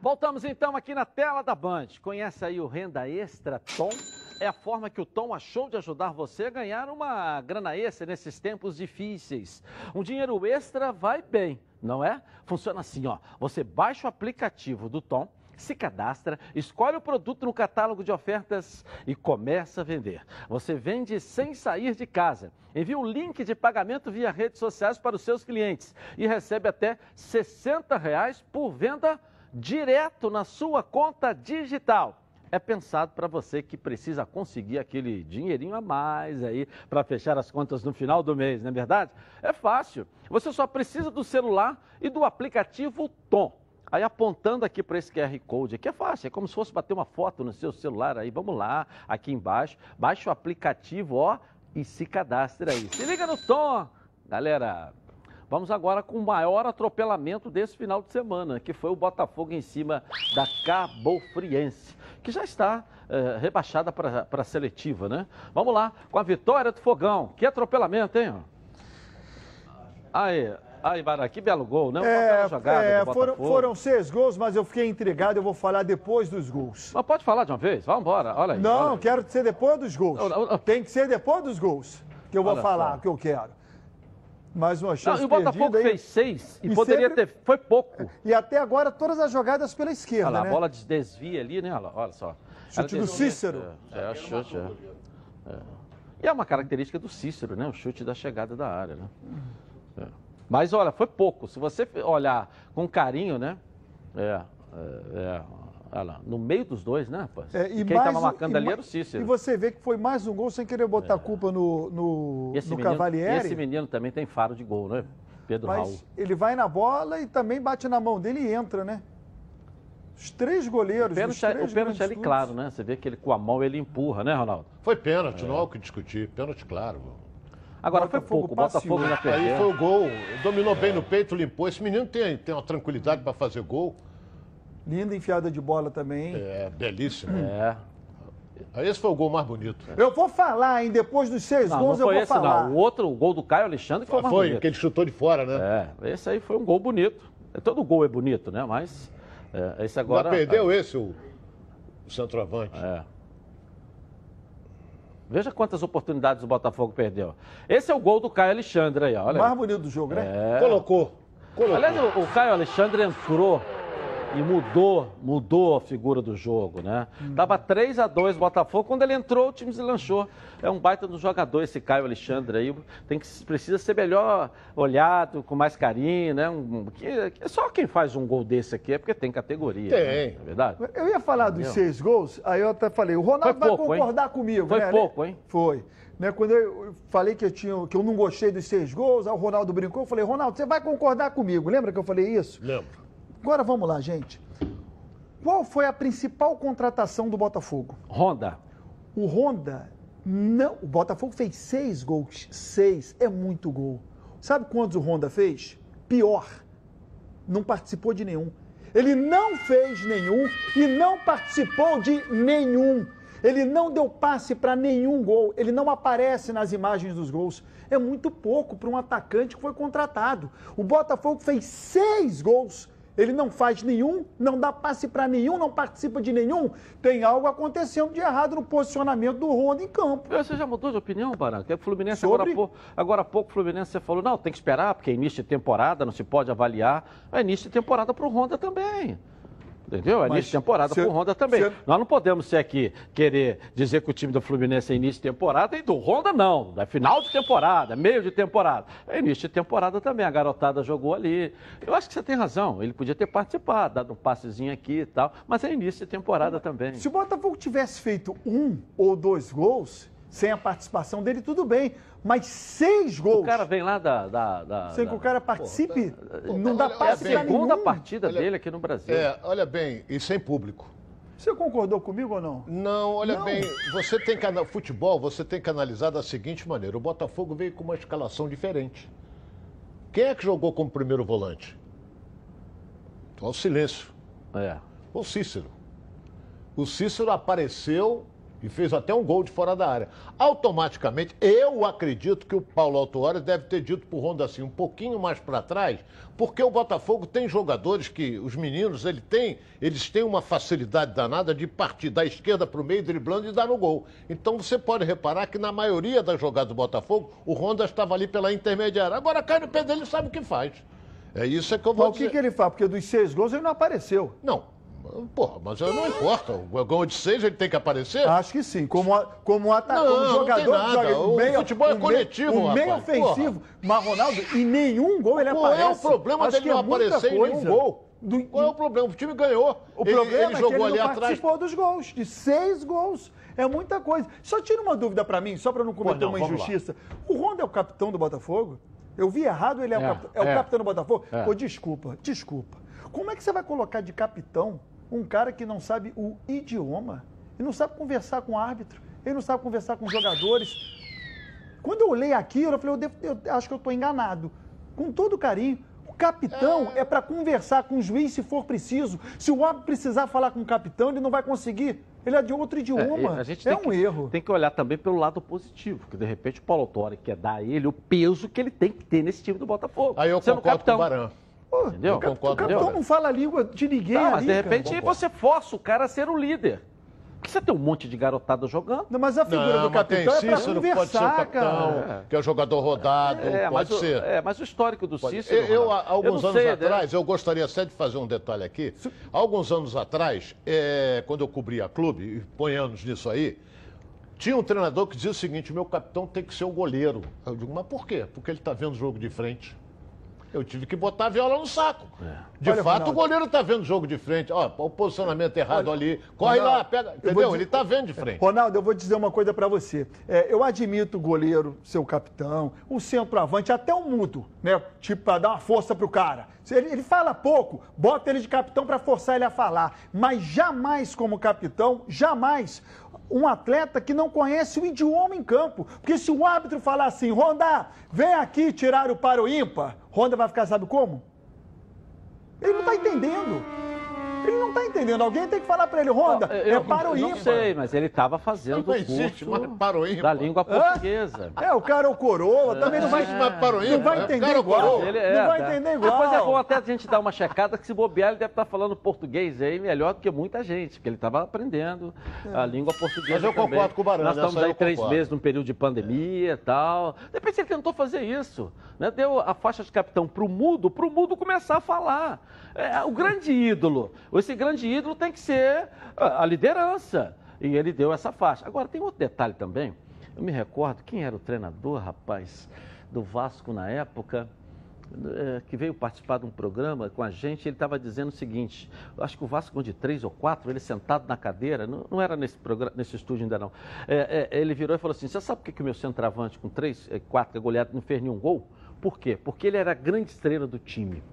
Voltamos então aqui na tela da Band. Conhece aí o Renda Extra Tom? É a forma que o Tom achou de ajudar você a ganhar uma grana extra nesses tempos difíceis. Um dinheiro extra vai bem, não é? Funciona assim, ó. Você baixa o aplicativo do Tom, se cadastra, escolhe o produto no catálogo de ofertas e começa a vender. Você vende sem sair de casa. Envia o link de pagamento via redes sociais para os seus clientes e recebe até 60 reais por venda direto na sua conta digital. É pensado para você que precisa conseguir aquele dinheirinho a mais aí para fechar as contas no final do mês, não é verdade? É fácil. Você só precisa do celular e do aplicativo Tom. Aí apontando aqui para esse QR Code, aqui é fácil, é como se fosse bater uma foto no seu celular aí. Vamos lá, aqui embaixo, baixa o aplicativo, ó, e se cadastre aí. Se liga no Tom, galera. Vamos agora com o maior atropelamento desse final de semana, que foi o Botafogo em cima da Cabo Friense, que já está eh, rebaixada para a seletiva, né? Vamos lá, com a vitória do Fogão. Que atropelamento, hein? Aí, aí, Bara, que belo gol, né? Uma bela jogada é, foram, foram seis gols, mas eu fiquei intrigado, eu vou falar depois dos gols. Mas pode falar de uma vez? Vamos embora, olha aí. Não, olha aí. quero ser depois dos gols. Tem que ser depois dos gols que eu vou Olha falar o que eu quero. Mais uma Não, chance e o Botafogo perdida fez seis e, E poderia sempre- ter. Foi pouco. E até agora todas as jogadas pela esquerda, Olha lá, né? a bola des- desvia ali, né? Olha, lá, olha só. Chute do. Cícero. É, é, chute, é. É. E é uma característica do Cícero, né? O chute da chegada da área, né? É. Mas olha, foi pouco. Se você olhar com carinho, né? É, é, é. Olha lá, no meio dos dois, né, rapaz? É, e Quem estava marcando e ali era o Cícero. E você vê que foi mais um gol sem querer botar a culpa no, no, E esse no menino, Cavalieri. esse menino também tem faro de gol, né? Pedro Raul. Mas ele vai na bola e também bate na mão dele e entra, né? Os três goleiros. O pênalti, é- três o pênalti é ali claro, né? Você vê que ele com a mão ele empurra, né, Ronaldo? Foi pênalti, não há o que discutir. Pênalti claro. Agora foi pouco, o Botafogo ainda perdeu. Aí foi o gol. Dominou bem no peito, limpou. Esse menino tem, tem uma tranquilidade para fazer gol. Linda enfiada de bola também. É, belíssimo. É. Aí esse foi o gol mais bonito. Eu vou falar, hein? Depois dos seis Não, gols não foi eu vou esse falar. não. O outro, o gol do Caio Alexandre foi o mais Foi, bonito. que ele chutou de fora, né? É, esse aí foi um gol bonito. É, Todo gol é bonito, né? Mas é, esse agora... Ainda perdeu esse, o, o centroavante. É. Veja quantas oportunidades o Botafogo perdeu. Esse é o gol do Caio Alexandre aí, olha. Mais aí. bonito do jogo, né? É. Colocou. colocou. Aliás, o, o Caio Alexandre entrou e mudou, mudou a figura do jogo, né? Tava 3 a 2 Botafogo, quando ele entrou o time se lanchou. É um baita do jogador esse Caio Alexandre aí, tem que precisa ser melhor olhado, com mais carinho, né? Um, que, que só quem faz um gol desse aqui é porque tem categoria, Tem. né? é verdade? Eu ia falar dos Entendeu? seis gols, aí eu até falei, o Ronaldo Foi vai pouco, hein? concordar comigo, Foi né? pouco, hein? Foi. Né, quando eu falei que eu, tinha, que eu não gostei dos seis gols, aí o Ronaldo brincou, eu falei, Ronaldo, você vai concordar comigo. Lembra que eu falei isso? Lembro. Agora vamos lá, gente. Qual foi a principal contratação do Botafogo? Honda. O Honda, não. O Botafogo fez seis gols. Seis. É muito gol. Sabe quantos o Honda fez? Pior. Não participou de nenhum. Ele não fez nenhum e não participou de nenhum. Ele não deu passe para nenhum gol. Ele não aparece nas imagens dos gols. É muito pouco para um atacante que foi contratado. O Botafogo fez seis gols. Ele não faz nenhum, não dá passe para nenhum, não participa de nenhum. Tem algo acontecendo de errado no posicionamento do Honda em campo. Você já mudou de opinião, Barão? Que o Fluminense Sobre? agora, há pouco, agora há pouco o Fluminense você falou, não, tem que esperar, porque é início de temporada, não se pode avaliar. É início de temporada para o Honda também. Entendeu? É início de temporada para o Honda também. cê- Nós não podemos ser aqui querer dizer que o time do Fluminense é início de temporada e do Honda não. É final de temporada, meio de temporada. É início de temporada também. A garotada jogou ali. Eu acho que você tem razão. Ele podia ter participado, dado um passezinho aqui e tal. Mas é início de temporada também. Se o Botafogo tivesse feito um ou dois gols, sem a participação dele, tudo bem. Mas seis gols. O cara vem lá da. da, da sem que o cara participe, não olha- dá olha passe É a pra segunda nenhum. partida Olha- dele aqui no Brasil. É, olha bem, e sem público. Você concordou comigo ou não? Não, olha Não. bem, você tem que futebol, você tem que analisar da seguinte maneira: o Botafogo veio com uma escalação diferente. Quem é que jogou como primeiro volante? Olha o silêncio. É. O Cícero. O Cícero apareceu e fez até um gol de fora da área. Automaticamente, eu acredito que o Paulo Autuori deve ter dito pro Ronda assim, um pouquinho mais para trás, porque o Botafogo tem jogadores que, os meninos, ele tem, eles têm uma facilidade danada de partir da esquerda para o meio, driblando e dar no gol. Então você pode reparar que na maioria das jogadas do Botafogo, o Ronda estava ali pela intermediária. Agora cai no pé dele e sabe o que faz. É isso é que eu vou Mas o que, dizer. que ele faz? Porque dos seis gols ele não apareceu. Não. Porra, mas não importa. O gol de seis ele tem que aparecer? Acho que sim. Como, a- como, ata- Não, não jogador nada. joga O meio- futebol é o meio- coletivo, O meio rapaz. ofensivo. Mas, Ronaldo, em nenhum gol ele Qual aparece. é o problema Acho dele não é aparecer em nenhum coisa. gol? Do- Qual é o problema? O time ganhou. O Ele- problema ele, é jogou ele ali não atrás. participou dos gols, de seis gols. É muita coisa. Só tira uma dúvida pra mim, só pra não cometer não, uma vamos lá. injustiça. O Ronda é o capitão do Botafogo? Eu vi errado, ele é, o, É, capitão, é o é. capitão do Botafogo? É. Pô, desculpa, desculpa. Como é que você vai colocar de capitão um cara que não sabe o idioma? Ele não sabe conversar com o árbitro, ele não sabe conversar com os jogadores. Quando eu olhei aquilo, eu falei, eu, devo- eu acho que eu estou enganado. Com todo carinho. O capitão é, para conversar com o juiz se for preciso. Se o árbitro precisar falar com o capitão, ele não vai conseguir. Ele é de outro idioma. É, a gente É tem um que, erro. Tem que olhar também pelo lado positivo, que de repente o Paulo Autori quer dar a ele o peso que ele tem que ter nesse time do Botafogo. Aí eu sendo concordo capitão. com o Barão. Pô, Entendeu? o cap- Concordo o capitão você. não fala a língua de ninguém Não, ali, mas de repente cara. você força o cara a ser o líder. Porque você tem um monte de garotada jogando. Não, mas a figura Não, do mas tem capitão é pra Cícero, pode ser o conversar, capitão, cara. que é o jogador rodado, É, pode mas o, ser. é, mas o histórico do Pode- Cícero. Eu, Ronaldo, há alguns não anos sei, né? atrás, eu gostaria até de fazer um detalhe aqui. Há alguns anos atrás, é, quando eu cobria clube, e põe anos nisso aí, tinha um treinador que dizia o seguinte: meu capitão tem que ser o goleiro. Eu digo, mas por quê? Porque ele está vendo o jogo de frente. Eu tive que botar a viola no saco. De Olha, fato, Ronaldo. o goleiro está vendo o jogo de frente. Ó, o posicionamento errado ali. Corre Ronaldo, lá, pega. Entendeu? dizer- Ele está vendo de frente. Ronaldo, eu vou dizer uma coisa pra você. É, eu admito o goleiro, seu capitão, o centroavante, até o mudo, né? Tipo, pra dar uma força pro cara. Se Ele, ele fala pouco, bota ele de capitão pra forçar ele a falar. Mas jamais, como capitão, jamais um atleta que não conhece o idioma em campo. Porque se o árbitro falar assim, Ronda, vem aqui tirar o para o ímpar, Ronda vai ficar, sabe como? Ele não tá entendendo. Ele não tá entendendo. Alguém tem que falar pra ele, Ronda, Eu, é para o eu ímpar. não sei, mas ele estava fazendo Não o existe curso mais para o ímpar. da língua portuguesa. É, o cara é o coroa, também não vai, mais para o não ímpar, vai é, entender igual. coroa. Ele é, não vai tá. entender igual. Depois é bom até a gente dar uma checada que se bobear ele deve estar falando português aí melhor do que muita gente, porque ele estava aprendendo a língua portuguesa Mas eu também. concordo com o Barão, Nós estamos aí três concordo. meses num período de pandemia e tal. De repente ele tentou fazer isso, né? deu a faixa de capitão para o mudo, para o mudo começar a falar. É, o grande ídolo, esse grande ídolo tem que ser a, a liderança. E ele deu essa faixa. Agora, tem outro detalhe também. Eu me recordo, quem era o treinador, rapaz, do Vasco na época? eh, que veio participar de um programa com a gente, ele estava dizendo o seguinte: acho que o Vasco de três ou quatro, ele sentado na cadeira, não, não era nesse, programa, nesse estúdio ainda não. Eh, eh, ele virou e falou assim: Você sabe por que, que o meu centroavante com três, eh, quatro, que é goleado, não fez nenhum gol? Por quê? Porque ele era a grande estrela do time.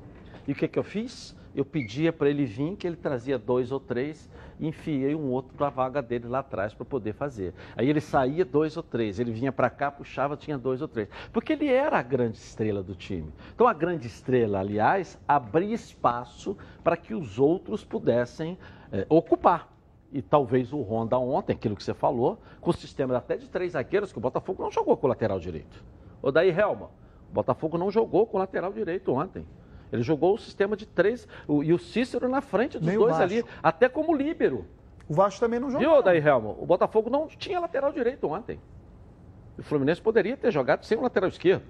E o que, que eu fiz? Eu pedia para ele vir, que ele trazia dois ou três, e enfiei um outro para a vaga dele lá atrás para poder fazer. Aí ele saía dois ou três, ele vinha para cá, puxava, tinha dois ou três. Porque ele era a grande estrela do time. Então a grande estrela, aliás, abria espaço para que os outros pudessem eh, ocupar. E talvez o Honda ontem, aquilo que você falou, com o sistema até de três zagueiros, que o Botafogo não jogou com o lateral direito. Ou daí, Helma, o Botafogo não jogou com o lateral direito ontem. Ele jogou o sistema de três, o- e o Cícero na frente dos Nem dois ali, até como líbero. O Vasco também não jogou. Viu, daí, Helma? O Botafogo não tinha lateral direito ontem. O Fluminense poderia ter jogado sem o lateral esquerdo.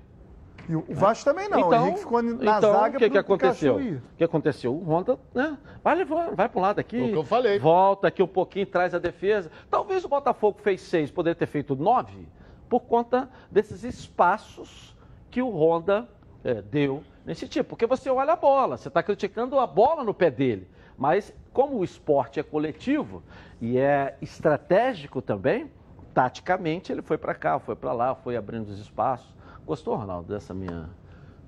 E o Vasco também não. o Henrique ficou na então, zaga o que, que aconteceu? O que aconteceu? O Honda, né? Vai levando, vai para um lado aqui. O que eu falei. Volta aqui um pouquinho, traz a defesa. Talvez o Botafogo fez seis, poderia ter feito nove, por conta desses espaços que o Honda eh, deu nesse tipo. Porque você olha a bola, você está criticando a bola no pé dele. Mas como o esporte é coletivo e é estratégico também, taticamente ele foi para cá, foi para lá, foi abrindo os espaços. Gostou, Ronaldo, dessa minha.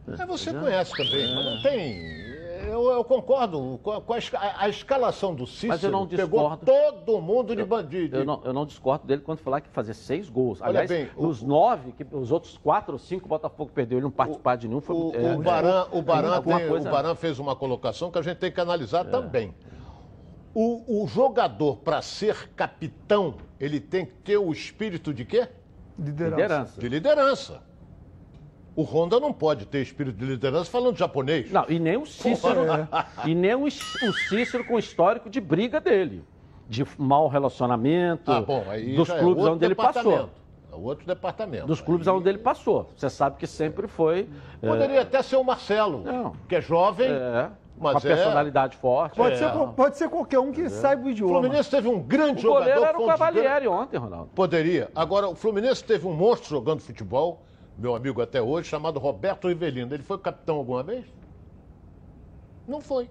É, você conhece também, mas não tem. Eu, eu concordo com a, com a a escalação do Cícero. Mas eu não pegou discordo. todo mundo de bandido. Eu não, eu não discordo dele quando falar que fazer seis gols. Olha Aliás, bem, o- nos nove, que os outros quatro ou cinco o Botafogo perdeu, ele não participar de nenhum. Foi, O, é, o Baran, o, Baran tem- coisa- o Baran fez uma colocação que a gente tem que analisar É. também. O, o jogador, para ser capitão, ele tem que ter o espírito de quê? Liderança. De liderança. O Honda não pode ter espírito de liderança falando japonês. Não, e nem o Cícero. Porra. E nem o, o Cícero com o histórico de briga dele. De mau relacionamento. Ah, bom, aí dos já é clubes outro onde ele passou. departamento. É outro departamento. Dos clubes onde ele passou. Você sabe que sempre foi. é, Poderia até ser o Marcelo, que é jovem, É, mas com a é- personalidade forte. Pode, É. ser, pode ser qualquer um que saiba o O idioma. Fluminense teve um grande O jogador. goleiro era o Cavalieri ontem, Ronaldo. Poderia. Agora, o Fluminense teve um monstro jogando futebol, meu amigo até hoje, chamado Roberto Rivelino. Ele foi capitão alguma vez? Não foi.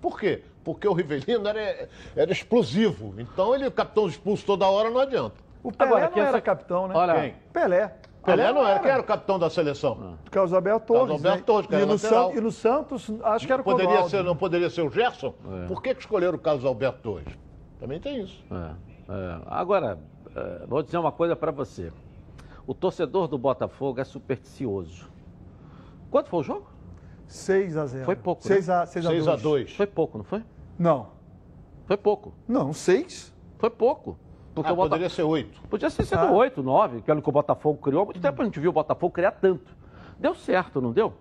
Por quê? Porque o Rivelino era, era explosivo. Então, ele, capitão expulso toda hora, não adianta. O Pelé Agora, não quem era capitão, né? Olha- Quem? Pelé. Pelé não era. Quem era o capitão da seleção? Carlos Alberto Torres. Carlos Alberto né? Torres, que era e, no. San- e no Santos, acho que era o Poderia ser, não poderia ser o Gerson? É. Por que, que escolheram o Carlos Alberto Torres? Também tem isso. É, é. Agora, é, vou dizer uma coisa para você. O torcedor do Botafogo é supersticioso. Quanto foi o jogo? 6 a 0 Foi pouco, 6 né? a, 6 a 6 2. a 2. Foi pouco, não foi? Não. Foi pouco. Não, 6. Foi pouco. Porque Ah, o Bota- poderia ser 8. Podia ser sido Ah. 8, 9, que era o que o Botafogo criou. Há muito tempo a gente viu o Botafogo criar tanto. Deu certo, não deu?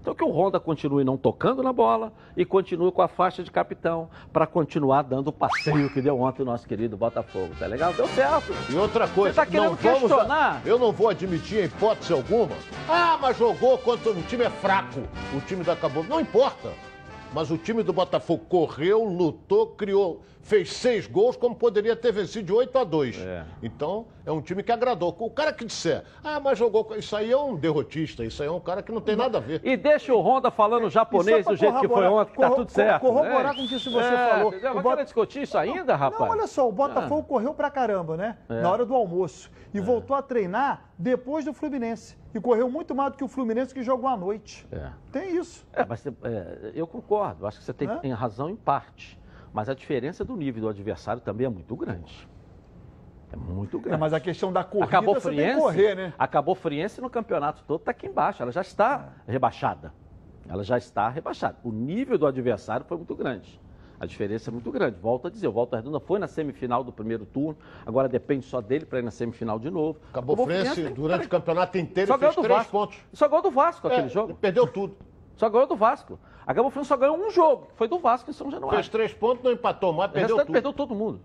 Então que o Honda continue não tocando na bola e continue com a faixa de capitão para continuar dando o passeio que deu ontem o nosso querido Botafogo. Tá legal? Deu certo. E outra coisa, Você tá querendo questionar? eu não vou admitir em hipótese alguma. Ah, mas jogou contra um time é fraco. O time da Cabo não importa. Mas o time do Botafogo correu, lutou, criou, fez seis gols, como poderia ter vencido de 8 a 2. É. Então, é um time que agradou. O cara que disser, ah, mas jogou. com-" Isso aí é um derrotista, isso aí é um cara que não tem nada a ver. E deixa o Honda falando japonês pra do jeito que foi ontem, que tá tudo certo. corroborar né? com o que você falou. entendeu? O Mas Bota- discutir isso ainda, rapaz? Não, olha só, o Botafogo correu pra caramba, né? É. Na hora do almoço. E voltou a treinar depois do Fluminense. E correu muito mais do que o Fluminense que jogou à noite. É. Tem isso. É, mas é, eu concordo, acho que você tem, tem razão em parte. Mas a diferença do nível do adversário também é muito grande. É muito É, grande. mas a questão da corrida Acabou você tem Friense, que correr, né? Acabou Friense no campeonato todo está aqui embaixo. Ela já está rebaixada. Ela já está rebaixada. O nível do adversário foi muito grande. A diferença é muito grande. Volto a dizer, o Volta Redonda foi na semifinal do primeiro turno, agora depende só dele para ir na semifinal de novo. Acabou O Frense, durante o campeonato inteiro, Só fez três Vasco. pontos. Só ganhou do Vasco aquele É, jogo. Perdeu tudo. Só ganhou do Vasco. A Cabo Frio só ganhou um jogo, que foi do Vasco em São Januário. Fez três pontos, não empatou mais, perdeu tudo. perdeu todo mundo.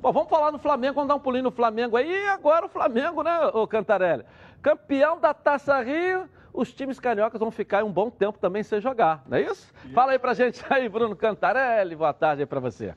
Bom, vamos falar no Flamengo, vamos dar um pulinho no Flamengo aí. E agora o Flamengo, né, ô Cantarelli? Campeão da Taça Rio, os times cariocas vão ficar um bom tempo também sem jogar, não é isso? Fala aí pra gente aí, Bruno Cantarelli. Boa tarde aí pra você.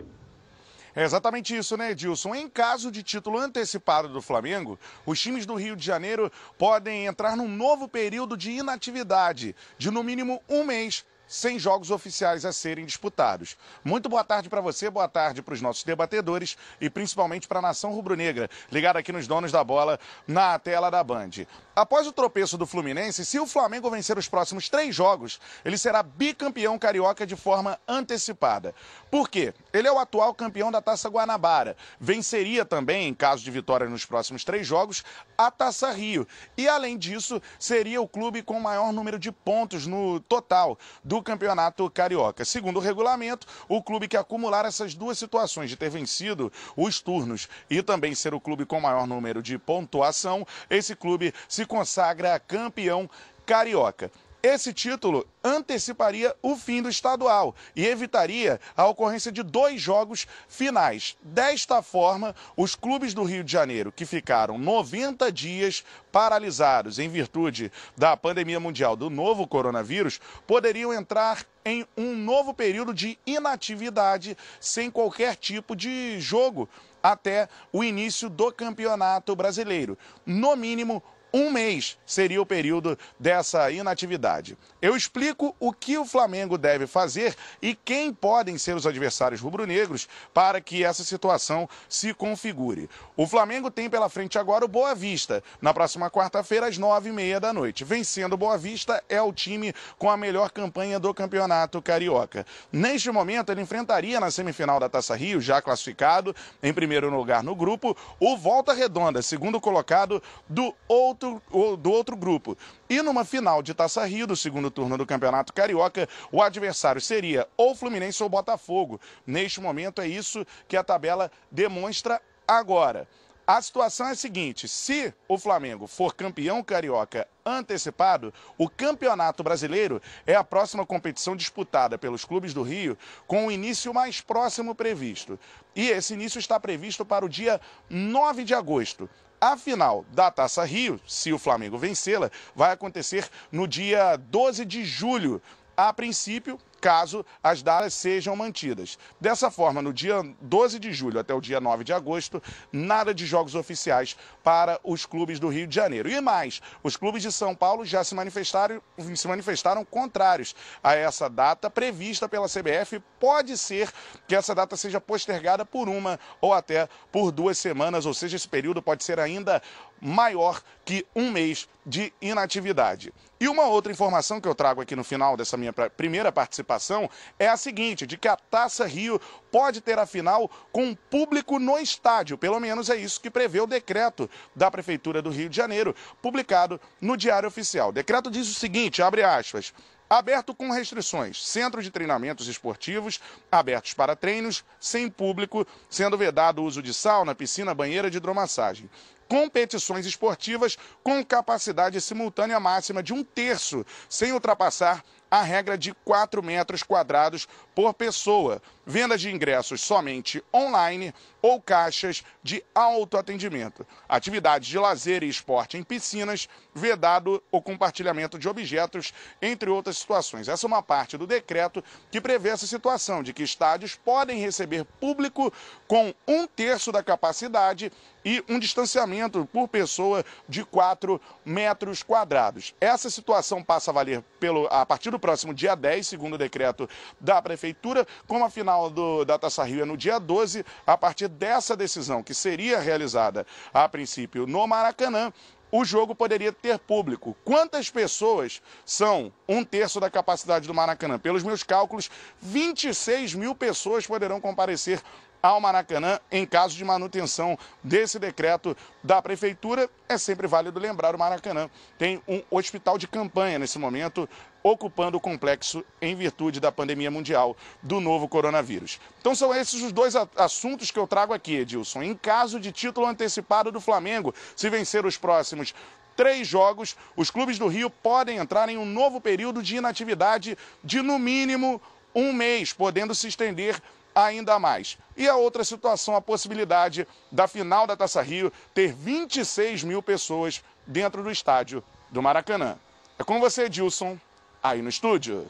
É exatamente isso, né, Edilson? Em caso de título antecipado do Flamengo, os times do Rio de Janeiro podem entrar num novo período de inatividade, de no mínimo um mês, sem jogos oficiais a serem disputados. Muito boa tarde para você, boa tarde para os nossos debatedores e principalmente para a nação rubro-negra, ligada aqui nos donos da bola na tela da Band. Após o tropeço do Fluminense, se o Flamengo vencer os próximos três jogos, ele será bicampeão carioca de forma antecipada. Por quê? Ele é o atual campeão da Taça Guanabara. Venceria também, em caso de vitória nos próximos três jogos, a Taça Rio. E, além disso, seria o clube com maior número de pontos no total do campeonato carioca. Segundo o regulamento, o clube que acumular essas duas situações de ter vencido os turnos e também ser o clube com maior número de pontuação, esse clube se consagra campeão carioca. Esse título anteciparia o fim do estadual e evitaria a ocorrência de dois jogos finais. Desta forma, os clubes do Rio de Janeiro, que ficaram 90 dias paralisados em virtude da pandemia mundial do novo coronavírus, poderiam entrar em um novo período de inatividade sem qualquer tipo de jogo até o início do campeonato brasileiro. No mínimo, um mês seria o período dessa inatividade. Eu explico o que o Flamengo deve fazer e quem podem ser os adversários rubro-negros para que essa situação se configure. O Flamengo tem pela frente agora o Boa Vista, na próxima quarta-feira, às nove e meia da noite. Vencendo o Boa Vista é o time com a melhor campanha do campeonato carioca. Neste momento, ele enfrentaria na semifinal da Taça Rio, já classificado, em primeiro lugar no grupo, o Volta Redonda, segundo colocado do outro outro, do outro grupo. E numa final de Taça Rio, do segundo turno do Campeonato Carioca, o adversário seria ou Fluminense ou Botafogo. Neste momento é isso que a tabela demonstra agora. A situação é a seguinte: se o Flamengo for campeão carioca antecipado, o Campeonato Brasileiro é a próxima competição disputada pelos clubes do Rio com o início mais próximo previsto. E esse início está previsto para o dia 9 de agosto. A final da Taça Rio, se o Flamengo vencê-la, vai acontecer no dia 12 de julho. A princípio, caso as datas sejam mantidas. Dessa forma, no dia 12 de julho até o dia 9 de agosto, nada de jogos oficiais para os clubes do Rio de Janeiro. E mais, os clubes de São Paulo já se manifestaram, se manifestaram contrários a essa data prevista pela CBF. Pode ser que essa data seja postergada por uma ou até por duas semanas, ou seja, esse período pode ser ainda maior que um mês de inatividade. E uma outra informação que eu trago aqui no final dessa minha primeira participação é a seguinte, de que a Taça Rio pode ter a final com público no estádio. Pelo menos é isso que prevê o decreto da Prefeitura do Rio de Janeiro, publicado no Diário Oficial. O decreto diz o seguinte, abre aspas, aberto com restrições. Centro de treinamentos esportivos abertos para treinos, sem público, sendo vedado o uso de sauna, piscina, banheira de hidromassagem competições esportivas com capacidade simultânea máxima de um terço, sem ultrapassar a regra de 4 metros quadrados por pessoa. Venda de ingressos somente online ou caixas de autoatendimento. Atividades de lazer e esporte em piscinas, vedado o compartilhamento de objetos, entre outras situações. Essa é uma parte do decreto que prevê essa situação de que estádios podem receber público com um terço da capacidade e um distanciamento por pessoa de 4 metros quadrados. Essa situação passa a valer pelo, a partir do próximo dia 10, segundo o decreto da Prefeitura, como a final do, da Taça Rio é no dia 12, a partir dessa decisão, que seria realizada a princípio no Maracanã, o jogo poderia ter público. Quantas pessoas são um terço da capacidade do Maracanã? Pelos meus cálculos, 26 mil pessoas poderão comparecer ao Maracanã em caso de manutenção desse decreto da Prefeitura. É sempre válido lembrar: o Maracanã tem um hospital de campanha nesse momento, ocupando o complexo em virtude da pandemia mundial do novo coronavírus. Então são esses os dois assuntos que eu trago aqui, Edilson. Em caso de título antecipado do Flamengo, se vencer os próximos três jogos, os clubes do Rio podem entrar em um novo período de inatividade de no mínimo um mês, podendo se estender ainda mais. E a outra situação, a possibilidade da final da Taça Rio ter 26 mil pessoas dentro do estádio do Maracanã. É com você, Edilson, aí no estúdio.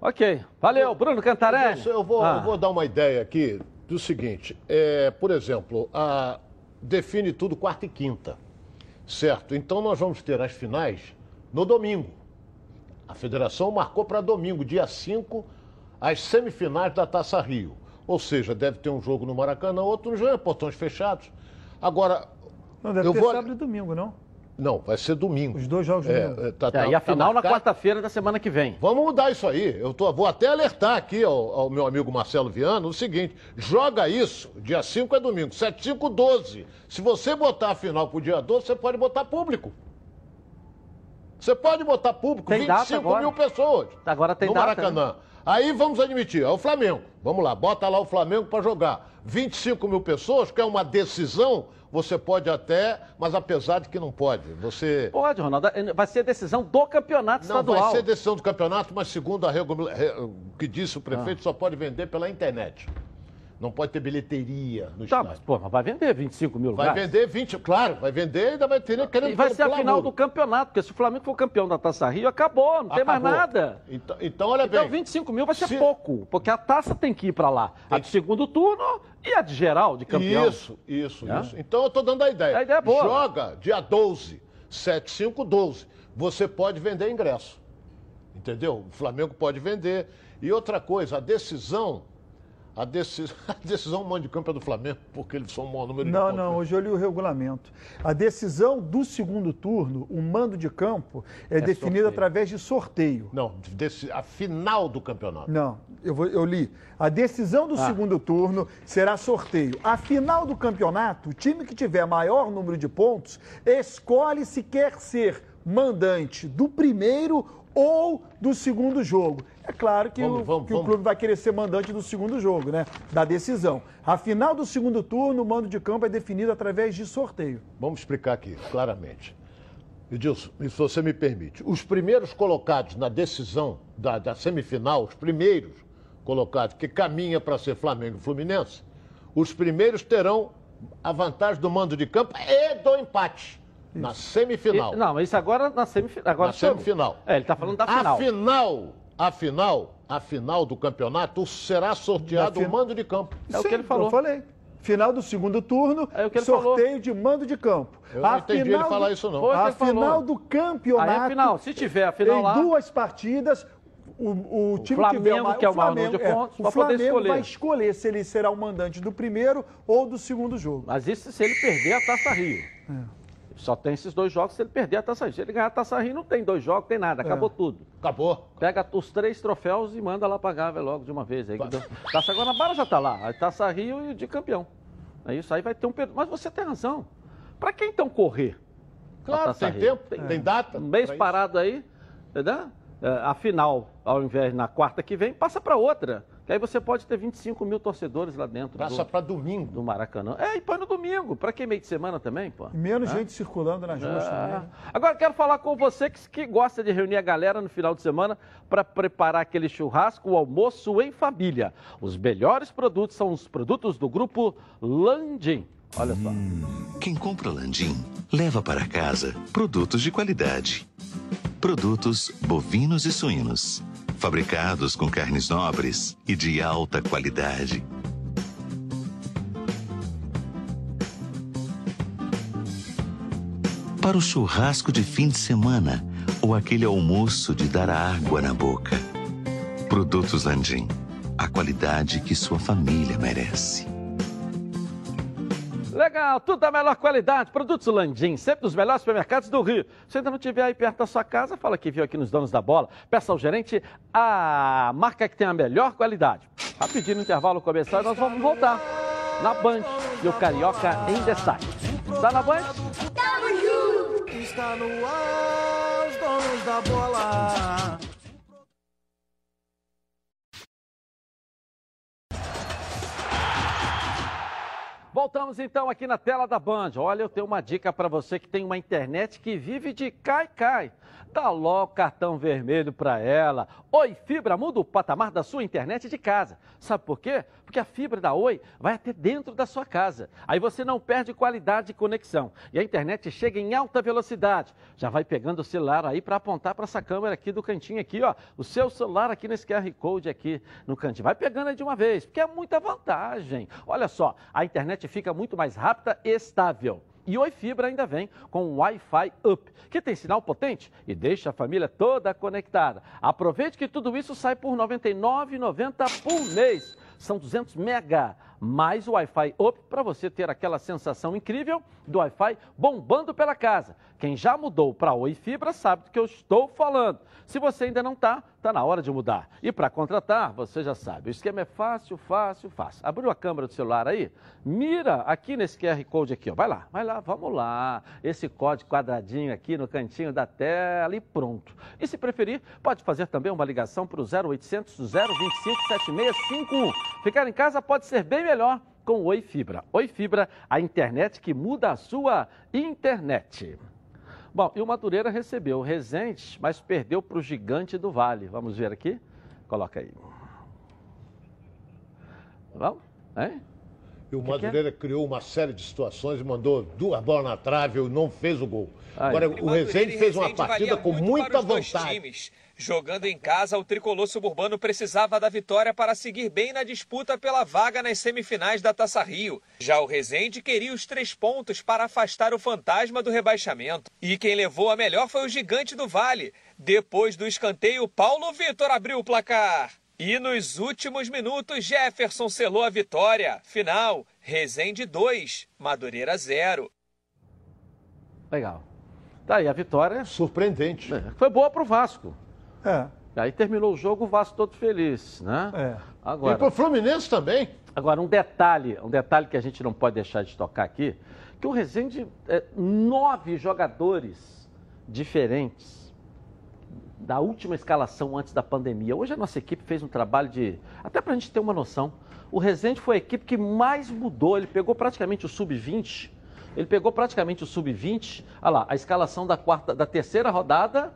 Ok, valeu, Bruno Cantarelli. Eu vou, ah. eu vou dar uma ideia aqui do seguinte, é, por exemplo, a, define tudo quarta e quinta, certo? Então nós vamos ter as finais no domingo. A federação marcou para domingo, dia 5 as semifinais da Taça Rio. Ou seja, deve ter um jogo no Maracanã, outro no João, portões fechados. Agora. Não, deve eu ter vou... sábado e domingo, não? Não, vai ser domingo. Os dois jogos é, domingo. Tá, tá, é, e a tá final marcado... na quarta-feira da semana que vem. Vamos mudar isso aí. Eu tô, vou até alertar aqui ao, ao meu amigo Marcelo Viano o seguinte: joga isso, dia 5 é domingo, 7, 5, 12. Se você botar a final pro dia 12, você pode botar público. Você pode botar público, tem 25 mil pessoas. Agora tem no data, Maracanã. Né? Aí vamos admitir, é o Flamengo. Vamos lá, bota lá o Flamengo para jogar. 25 mil pessoas, que é uma decisão, você pode até, mas apesar de que não pode. Você. Pode, Ronaldo. Vai ser decisão do campeonato não, estadual. Não, vai ser decisão do campeonato, mas segundo a regula... que disse o prefeito, ah. só pode vender pela internet. Não pode ter bilheteria no tá, estádio. Mas, pô, mas vai vender 25 mil lugares. Vai vender 20, claro, vai vender e ainda vai ter querendo E vai ser a final do campeonato, porque se o Flamengo for campeão da Taça Rio, acabou, não acabou. tem mais nada. Então, então olha então, bem. Então 25 mil vai ser se... pouco, porque a taça tem que ir para lá. Tem a de segundo turno e a de geral, de campeão. Isso, isso, é? isso. Então eu tô dando a ideia. A ideia é boa. Joga dia 12. 75, 12. Você pode vender ingresso. Entendeu? O Flamengo pode vender. E outra coisa, a decisão. A, decis... a decisão mando de campo é do Flamengo, porque eles são o maior número de Não, pontos. não, hoje eu li o regulamento. A decisão do segundo turno, o mando de campo, é, definida sorteio. através de sorteio. Não, a final do campeonato. Não, eu, vou- eu li. A decisão do Ah. segundo turno será sorteio. A final do campeonato, o time que tiver maior número de pontos escolhe se quer ser mandante do primeiro ou do segundo jogo. É claro que, Vamos, o, vamos, que o vamos. clube vai querer ser mandante do segundo jogo, né? Da decisão. A final do segundo turno, o mando de campo é definido através de sorteio. Vamos explicar aqui, claramente. Edilson, se você me permite, os primeiros colocados na decisão da, da semifinal, os primeiros colocados que caminha para ser Flamengo e Fluminense, os primeiros terão a vantagem do mando de campo e do empate na semifinal. E- não, mas isso agora na semifinal. Agora Na semifinal. É, ele tá falando da final. A final, a final, a final do campeonato será sorteado o fin- mando de campo. É o que Sim, ele falou. Eu falei. Final do segundo turno, É o que ele sorteio de mando de campo. Eu não entendi ele final falar do- isso, não. Foi o que A ele falou. final do campeonato. Aí a final, se tiver a final em lá- duas partidas, o, o time Flamengo, que o, ma- que é o maior número Flamengo, de pontos, o Flamengo escolher. vai escolher se ele será o mandante do primeiro ou do segundo jogo. Mas isso se ele perder a Taça Rio. Só tem esses dois jogos se ele perder a Taça Rio. Se ele ganhar a Taça Rio, não tem dois jogos, tem nada, acabou tudo. Acabou. Pega os três troféus e manda lá pra Gávea logo de uma vez. Aí, Taça Guanabara já tá lá, a Taça Rio e o de campeão. É isso, aí vai ter um... Mas você tem razão. Pra que então correr? Claro, pra tem Rio? tempo, tem, tem data. Um mês pra isso. parado aí, entendeu? É, a final, ao invés na quarta que vem, passa para outra. Que aí você pode ter 25 mil torcedores lá dentro. Passa do, para domingo. do Maracanã. É, e põe no domingo. Para que meio de semana também, pô? Menos Hã? gente circulando nas ruas É. também. Agora quero falar com você que, que gosta de reunir a galera no final de semana para preparar aquele churrasco, o almoço em família. Os melhores produtos são os produtos do grupo Landim. Olha só. Quem compra Landim leva para casa produtos de qualidade. Produtos bovinos e suínos, fabricados com carnes nobres e de alta qualidade. Para o churrasco de fim de semana ou aquele almoço de dar água na boca. Produtos Landim, a qualidade que sua família merece. Legal, tudo da melhor qualidade. Produtos Landim, sempre dos melhores supermercados do Rio. Se ainda não estiver aí perto da sua casa, fala que viu aqui nos Donos da Bola. Peça ao gerente a marca que tem a melhor qualidade. Rapidinho no intervalo começar e nós vamos voltar na Band e o Carioca em destaque. Tá na Band? Está no ar, os donos da bola. Voltamos então aqui na tela da Band. Olha, eu tenho uma dica para você que tem uma internet que vive de cai-cai. Dá logo cartão vermelho para ela. Oi Fibra muda o patamar da sua internet de casa. Sabe por quê? Porque a fibra da Oi vai até dentro da sua casa. Aí você não perde qualidade de conexão. E a internet chega em alta velocidade. Já vai pegando o celular aí para apontar para essa câmera aqui do cantinho aqui, ó. O seu celular aqui nesse QR Code aqui no cantinho. Vai pegando aí de uma vez, porque é muita vantagem. Olha só, a internet fica muito mais rápida e estável. E Oi Fibra ainda vem com Wi-Fi Up, que tem sinal potente e deixa a família toda conectada. Aproveite que tudo isso sai por R$ 99,90 por mês. São 200 mega mais o Wi-Fi Up para você ter aquela sensação incrível do Wi-Fi bombando pela casa. Quem já mudou para Oi Fibra sabe do que eu estou falando. Se você ainda não está, está na hora de mudar. E para contratar, você já sabe, o esquema é fácil, fácil, fácil. Abriu a câmera do celular aí? Mira aqui nesse QR Code aqui, ó. Vai lá, vai lá, vamos lá. Esse código quadradinho aqui no cantinho da tela e pronto. E se preferir, pode fazer também uma ligação para o 0800 025 7651. Ficar em casa pode ser bem melhor com o Oi Fibra. Oi Fibra, a internet que muda a sua internet. Bom, e o Madureira recebeu o Resende, mas perdeu para o Gigante do Vale. Vamos ver aqui? Coloca aí. Vamos? Hein? E o Que que é? Madureira criou uma série de situações e mandou duas bolas na trave e não fez o gol. Aí. Agora, o Madureira Rezende e fez uma Resende partida com muita vontade. Jogando em casa, o tricolor suburbano precisava da vitória para seguir bem na disputa pela vaga nas semifinais da Taça Rio. Já o Resende queria os três pontos para afastar o fantasma do rebaixamento. E quem levou a melhor foi o gigante do Vale. Depois do escanteio, Paulo Vitor abriu o placar. E nos últimos minutos, Jefferson selou a vitória. Final, Resende 2, Madureira 0. Legal. Tá aí a vitória. Surpreendente. É, foi boa pro Vasco. É. Aí terminou o jogo, o Vasco todo feliz, né? É. Agora, E pro Fluminense também. Agora, um detalhe, um detalhe que a gente não pode deixar de tocar aqui, que o Rezende, é, nove jogadores diferentes da última escalação antes da pandemia. Hoje a nossa equipe fez um trabalho de. Até para a gente ter uma noção. O Rezende foi a equipe que mais mudou. Ele pegou praticamente o sub-20. Ele pegou praticamente o sub-20. Olha lá, a escalação da, quarta, da terceira rodada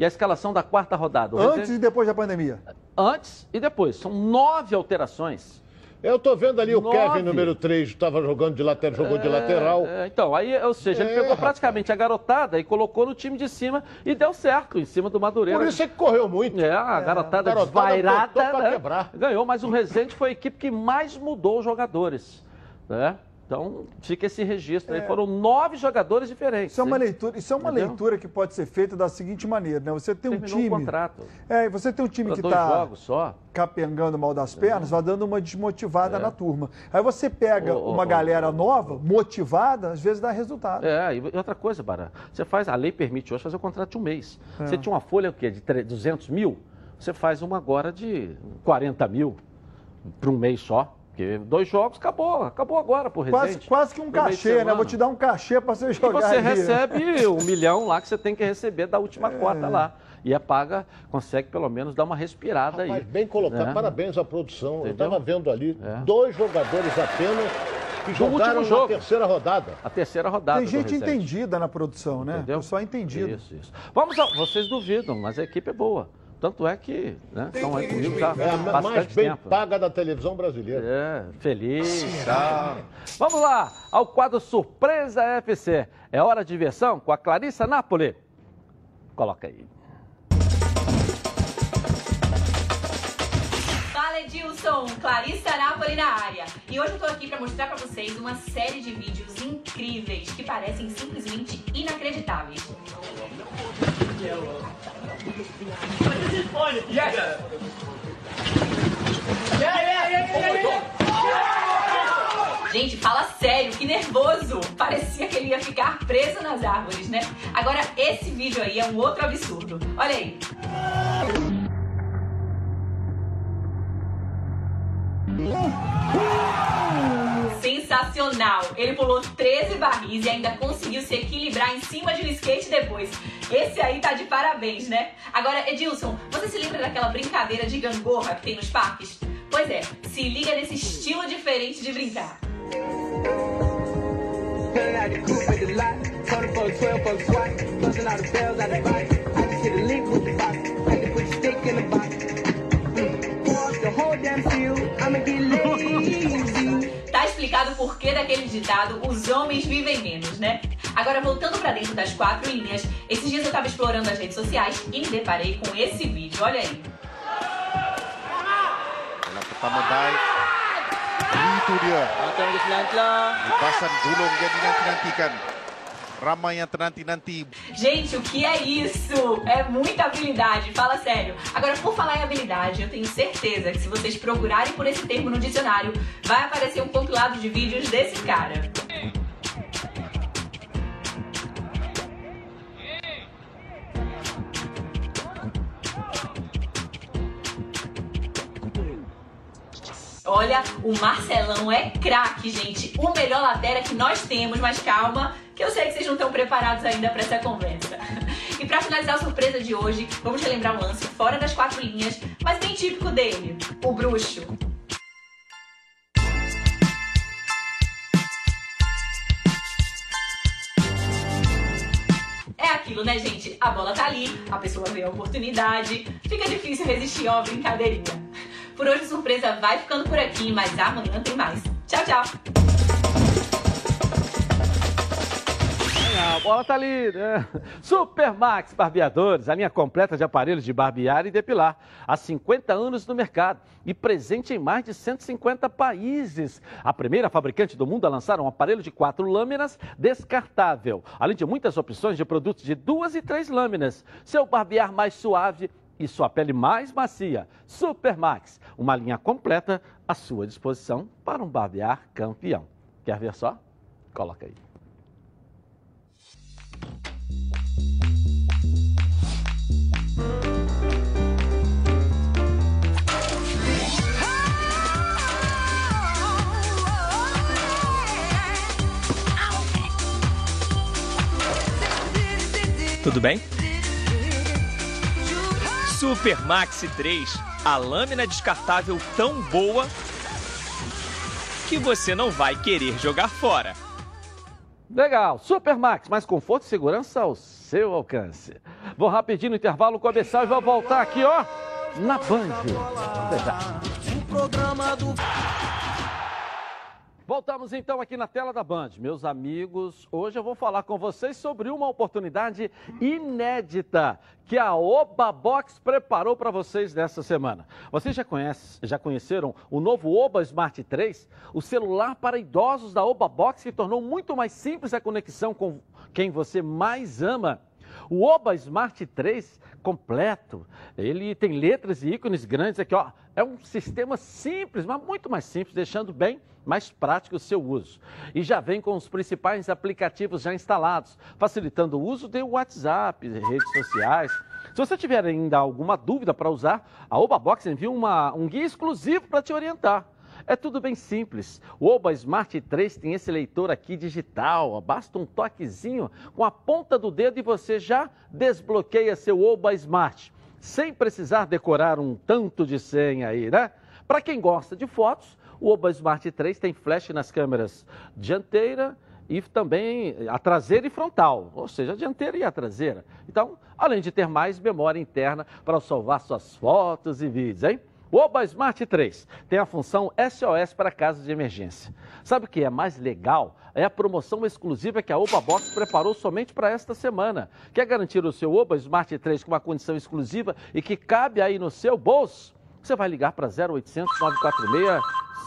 e a escalação da quarta rodada. O Antes e depois da pandemia. Antes e depois. São nove alterações. Eu tô vendo ali o Nove. Kevin, número 3, estava jogando de lateral, jogou de É, lateral. é, então, aí, ou seja, ele É, pegou rapaz. praticamente a garotada e colocou no time de cima e deu certo em cima do Madureira. Por isso é que correu muito. É, a garotada, garotada desvairada botou pra né? quebrar. ganhou, mas o Resende foi a equipe que mais mudou os jogadores. Né? Então, fica esse registro aí. Foram nove jogadores diferentes. Isso é uma hein? leitura, isso é uma Entendeu? leitura que pode ser feita da seguinte maneira, né? Você tem um Terminou time. o contrato. É, e você tem um time Pra que está jogos só. capengando mal das pernas, vai dando uma desmotivada É. na turma. Aí você pega Ô, uma ô, galera nova, motivada, às vezes dá resultado. É, e outra coisa, Bará, você faz, a lei permite hoje fazer o contrato de um mês. É. Você tinha uma folha o quê? de tre- 200 mil, você faz uma agora de 40 mil para um mês só. Porque dois jogos, acabou, acabou agora por Quase, Resende. quase que um cachê, né? Vou te dar um cachê para você E jogar. você ali. recebe um milhão lá que você tem que receber da última cota lá. E a paga consegue pelo menos dar uma respirada Mas aí. bem colocado, né? parabéns à produção. Eu Entendeu? estava vendo ali É. dois jogadores apenas que Do jogaram último na jogo. terceira rodada. A terceira rodada Tem gente entendida na produção, né? Entendeu? Pessoal entendido. Isso, isso. Vamos ao... Vocês duvidam, mas a equipe é boa. Tanto é que né, estão aí comigo já É a mais bem tempo. paga da televisão brasileira. É, feliz. tal. Vamos lá, ao quadro Surpresa FC. É hora de diversão com a Clarissa Napoli. Coloca aí. Fala Edilson, Clarissa Napoli na área. E hoje eu tô aqui para mostrar para vocês uma série de vídeos incríveis que parecem simplesmente inacreditáveis. Gente, fala sério, que nervoso! Parecia que ele ia ficar preso nas árvores, né? Agora, esse vídeo aí é um outro absurdo. Olha aí. Sensacional! Ele pulou 13 barris e ainda conseguiu se equilibrar em cima de um skate depois. Esse aí tá de parabéns, né? Agora, Edilson, você se lembra daquela brincadeira de gangorra que tem nos parques? Pois é, se liga nesse estilo diferente de brincar. Explicado o porquê daquele ditado, os homens vivem menos, né? Agora, voltando pra dentro das quatro linhas, esses dias eu tava explorando as redes sociais e me deparei com esse vídeo, olha aí. Gulung. Ramai yang ternanti-nanti. Gente, o que é isso? É muita habilidade, fala sério. Agora, por falar em habilidade, eu tenho certeza que se vocês procurarem por esse termo no dicionário, vai aparecer um compilado de vídeos desse cara. Olha, o Marcelão é craque, gente. O melhor lateral que nós temos, mas calma, que eu sei que vocês não estão preparados ainda para essa conversa. E para finalizar a surpresa de hoje, vamos relembrar um lance fora das quatro linhas, mas bem típico dele, o bruxo. É aquilo, né, gente? A bola tá ali, a pessoa vê a oportunidade, fica difícil resistir a uma brincadeirinha. Por hoje, a surpresa vai ficando por aqui, mas amanhã tem mais. Tchau, tchau! A bola tá ali, né? Supermax Barbeadores, a linha completa de aparelhos de barbear e depilar. Há 50 anos no mercado e presente em mais de 150 países. A primeira fabricante do mundo a lançar um aparelho de quatro lâminas descartável, além de muitas opções de produtos de duas e três lâminas. Seu barbear mais suave e sua pele mais macia. Supermax, uma linha completa à sua disposição para um barbear campeão. Quer ver só? Coloca aí. Tudo bem? Super Maxi 3, a lâmina descartável tão boa que você não vai querer jogar fora. Legal, Supermax, mais conforto e segurança ao seu alcance. Vou rapidinho no intervalo começar e vou voltar aqui, ó, na Band. Até já. Voltamos então aqui na tela da Band. Meus amigos, hoje eu vou falar com vocês sobre uma oportunidade inédita que a Oba Box preparou para vocês nessa semana. Vocês já, conhecem, já conheceram o novo Oba Smart 3? O celular para idosos da Oba Box que tornou muito mais simples a conexão com quem você mais ama. O Oba Smart 3 completo, ele tem letras e ícones grandes aqui, ó. É um sistema simples, mas muito mais simples, deixando bem mais prático o seu uso. E já vem com os principais aplicativos já instalados, facilitando o uso do WhatsApp, redes sociais. Se você tiver ainda alguma dúvida para usar, a Obabox envia uma, um guia exclusivo para te orientar. É tudo bem simples. O Oba Smart 3 tem esse leitor aqui digital. Basta um toquezinho com a ponta do dedo e você já desbloqueia seu Oba Smart, sem precisar decorar um tanto de senha aí, né? Para quem gosta de fotos, o Oba Smart 3 tem flash nas câmeras dianteira e também a traseira e frontal, ou seja, a dianteira e a traseira. Então, além de ter mais memória interna para salvar suas fotos e vídeos, hein? O Oba Smart 3 tem a função SOS para casos de emergência. Sabe o que é mais legal? É a promoção exclusiva que a Oba Box preparou somente para esta semana. Quer garantir o seu Oba Smart 3 com uma condição exclusiva e que cabe aí no seu bolso? Você vai ligar para 0800 946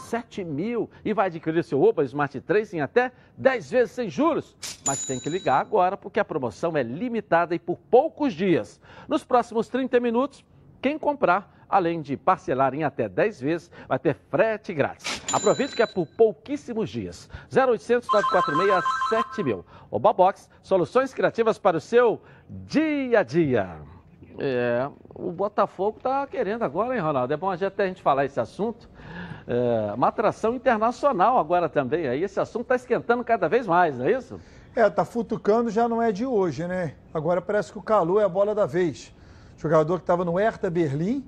7000 e vai adquirir seu Oba Smart 3 em até 10 vezes sem juros. Mas tem que ligar agora porque a promoção é limitada e por poucos dias. Nos próximos 30 minutos, quem comprar, além de parcelar em até 10 vezes, vai ter frete grátis. Aproveite que é por pouquíssimos dias. 0800 946 7000. Oba Box, soluções criativas para o seu dia a dia. É, o Botafogo está querendo agora, hein, Ronaldo? É bom até a gente falar esse assunto. É, uma atração internacional agora também. Aí esse assunto está esquentando cada vez mais, não é isso? É, tá futucando já não é de hoje, né? Agora parece que o Calu é a bola da vez. Jogador que estava no Hertha Berlim,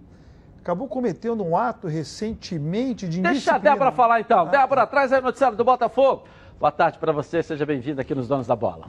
acabou cometendo um ato recentemente de Deixa a Débora falar então. Ah, Débora, traz aí o noticiário do Botafogo. Boa tarde para você, seja bem-vindo aqui nos Donos da Bola.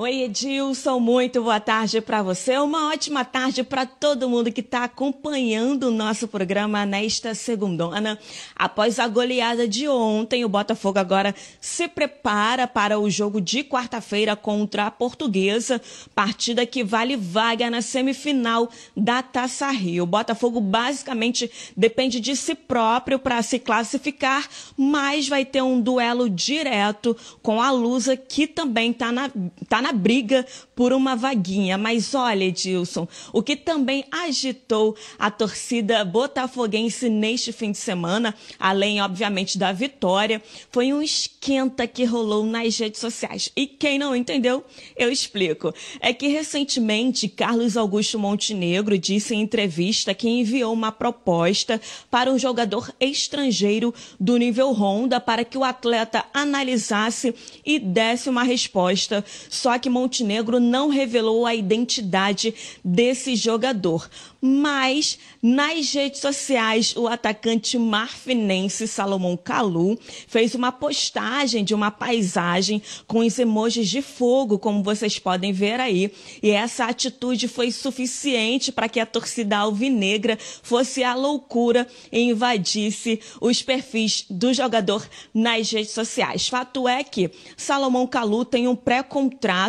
Oi, Edilson, muito boa tarde para você. Uma ótima tarde para todo mundo que está acompanhando o nosso programa nesta segundona. Após a goleada de ontem, o Botafogo agora se prepara para o jogo de quarta-feira contra a Portuguesa, partida que vale vaga na semifinal da Taça Rio. O Botafogo basicamente depende de si próprio para se classificar, mas vai ter um duelo direto com a Lusa, que também está na, tá na na briga por uma vaguinha. Mas olha, Edilson, o que também agitou a torcida botafoguense neste fim de semana, além, obviamente, da vitória, foi um esquenta que rolou nas redes sociais. E quem não entendeu, eu explico. É que recentemente Carlos Augusto Montenegro disse em entrevista que enviou uma proposta para um jogador estrangeiro do nível Honda para que o atleta analisasse e desse uma resposta. Só que Montenegro não revelou a identidade desse jogador. Mas nas redes sociais, o atacante marfinense Salomão Kalu fez uma postagem de uma paisagem com os emojis de fogo, como vocês podem ver aí. E essa atitude foi suficiente para que a torcida alvinegra fosse à loucura e invadisse os perfis do jogador nas redes sociais. Fato é que Salomão Kalu tem um pré-contrato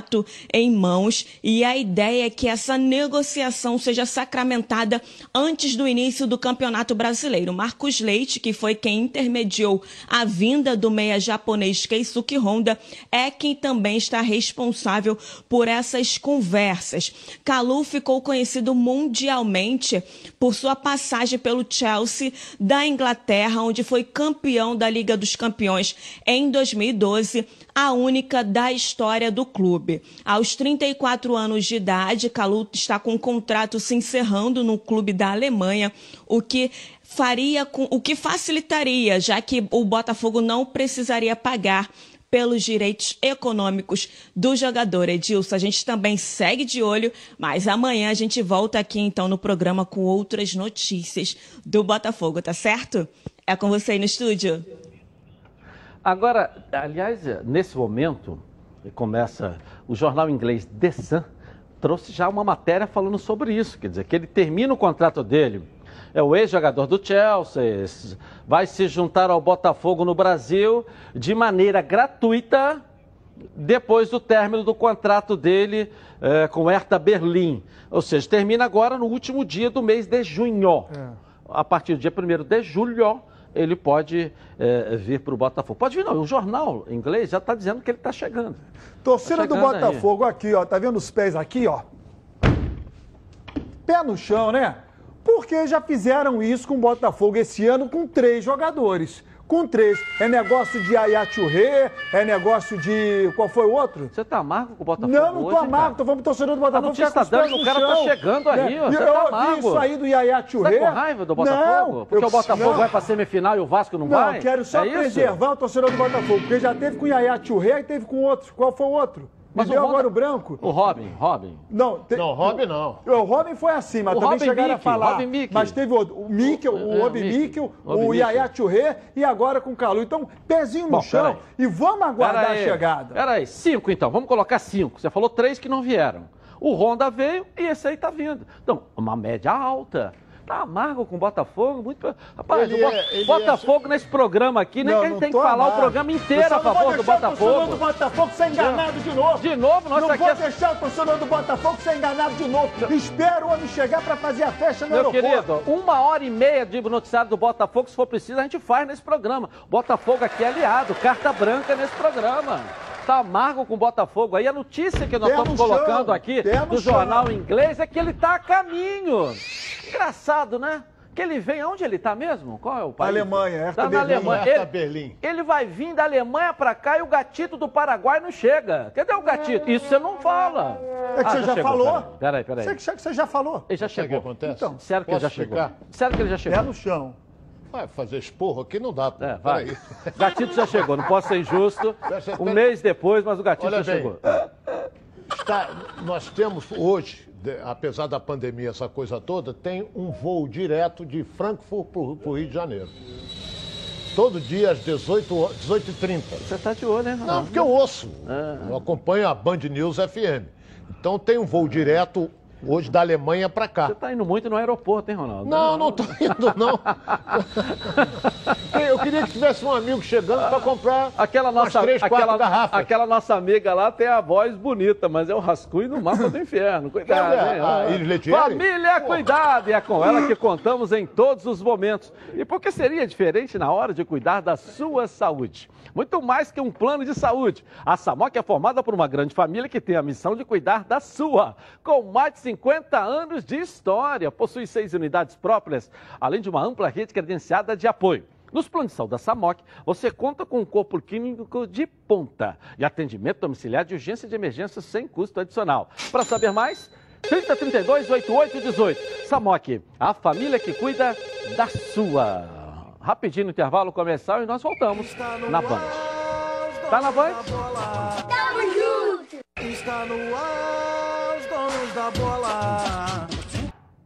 em mãos e a ideia é que essa negociação seja sacramentada antes do início do Campeonato Brasileiro. Marcos Leite, que foi quem intermediou a vinda do meia japonês Keisuke Honda, é quem também está responsável por essas conversas. Kalu ficou conhecido mundialmente por sua passagem pelo Chelsea da Inglaterra, onde foi campeão da Liga dos Campeões em 2012 a única da história do clube. Aos 34 anos de idade, Kalu está com o contrato se encerrando no clube da Alemanha, o que faria com, o que facilitaria, já que o Botafogo não precisaria pagar pelos direitos econômicos do jogador. Edilson, a gente também segue de olho, mas amanhã a gente volta aqui então no programa com outras notícias do Botafogo, tá certo? É com você aí no estúdio. Agora, aliás, nesse momento, começa o jornal inglês The Sun, trouxe já uma matéria falando sobre isso, quer dizer, que ele termina o contrato dele, é o ex-jogador do Chelsea, vai se juntar ao Botafogo no Brasil de maneira gratuita depois do término do contrato dele é, com Hertha Berlim. Ou seja, termina agora no último dia do mês de junho. É. A partir do dia 1 de julho, ele pode é, vir para o Botafogo. Pode vir, não. O jornal inglês já está dizendo que ele está chegando. Torcida tá do Botafogo aí. aqui, ó. Tá vendo os pés aqui, ó? Pé no chão, né? Porque já fizeram isso com o Botafogo esse ano com três jogadores com três. É negócio de Ayachurê, é negócio de. Qual foi o outro? Você tá amargo com o Botafogo? Não, não tô hoje, amargo, tô falando torcedor do Botafogo. A tá dando, o cara tá tá chegando aí, né? ó. Você eu tá amargo. isso aí do Ayachurê. Você tá com raiva do Botafogo? Não, porque eu, o Botafogo não. vai pra semifinal e o Vasco não, não vai? Não, quero só é preservar isso? o torcedor do Botafogo, porque já teve com o Ayachurê e teve com outro. Qual foi o outro? Mas o Honda- agora o branco? O Robin, Robin. Não, te- Não, Robin não. O Robin foi assim, mas O também Robin chegaram a Mickey, falar. Robin Mickey. Mas teve o, o Mikkel, o É, Obi Mickey. Mikkel, Obi o Mickey. Yaya Touré e agora com o Calu. Então, pezinho no Bom, chão e vamos aguardar a chegada. Peraí, cinco então. Vamos colocar cinco. Você falou três que não vieram. O Honda veio e esse aí tá vindo. Então, uma média alta. Tá amargo com o Botafogo. Muito... Rapaz, Ele o Bo- é- ele Botafogo nesse programa aqui, nem Não, que a gente não tem que falar amargo. o programa inteiro a não favor do Botafogo. do Botafogo ser enganado de novo. De novo, nós Não aqui vou é- deixar o torcedor do Botafogo ser enganado de novo. Espero o homem chegar para fazer a festa no Meu aeroporto. querido, uma hora e meia de noticiário do Botafogo, se for preciso, a gente faz nesse programa. Botafogo aqui é aliado, carta branca nesse programa. Tá amargo com o Botafogo. Aí a notícia que nós Pé estamos colocando chão, aqui pé no do chão. jornal inglês é que ele tá a caminho. Engraçado, né? Que ele vem, aonde ele tá mesmo? Qual é o país? Alemanha, Hertha tá na. Alemanha. Hertha Ele, Berlim. ele vai vir da Alemanha pra cá e o gatito do Paraguai não chega. Cadê o gatito? Isso você não fala. É que Ah, você já chegou, falou. Peraí, peraí. Que você já falou. Ele já Sabe o que chegou. acontece? Então, Sério que ele já chegou. Sério que ele já chegou. Pé no chão. Vai fazer esporro aqui não dá. pô. É, vai. Peraí. Gatito já chegou, não posso ser injusto. Um mês depois, mas o gatito Olha já bem. chegou. Está- nós temos hoje, apesar da pandemia, essa coisa toda, tem um voo direto de Frankfurt para o Rio de Janeiro. Todo dia às 18 ho- 18h30. Você tá de olho, né? Não, Ronaldo? porque eu ouço. É. Eu acompanho a Band News FM. Então tem um voo direto hoje da Alemanha para cá. Você tá indo muito no aeroporto, hein, Ronaldo? Não, não tô indo, não. Eu queria que tivesse um amigo chegando para comprar Aquela nossa, três, aquela, garrafas. aquela nossa amiga lá tem a voz bonita, mas é o rascunho do mapa do inferno. Cuidado, é? hein? A Letieri? Família, cuidado! E é com ela que contamos em todos os momentos. E por que seria diferente na hora de cuidar da sua saúde? Muito mais que um plano de saúde. A Samoc é formada por uma grande família que tem a missão de cuidar da sua. Com mais de 50 anos de história, possui seis unidades próprias, além de uma ampla rede credenciada de apoio. Nos planos de saúde da SAMOC, você conta com um corpo clínico de ponta e atendimento domiciliar de urgência e de emergência sem custo adicional. Para saber mais, 3032 8818. SAMOC, a família que cuida da sua. Rapidinho no intervalo comercial e nós voltamos na Band. Tá na Band? Tamo junto! Está no ar, da bola.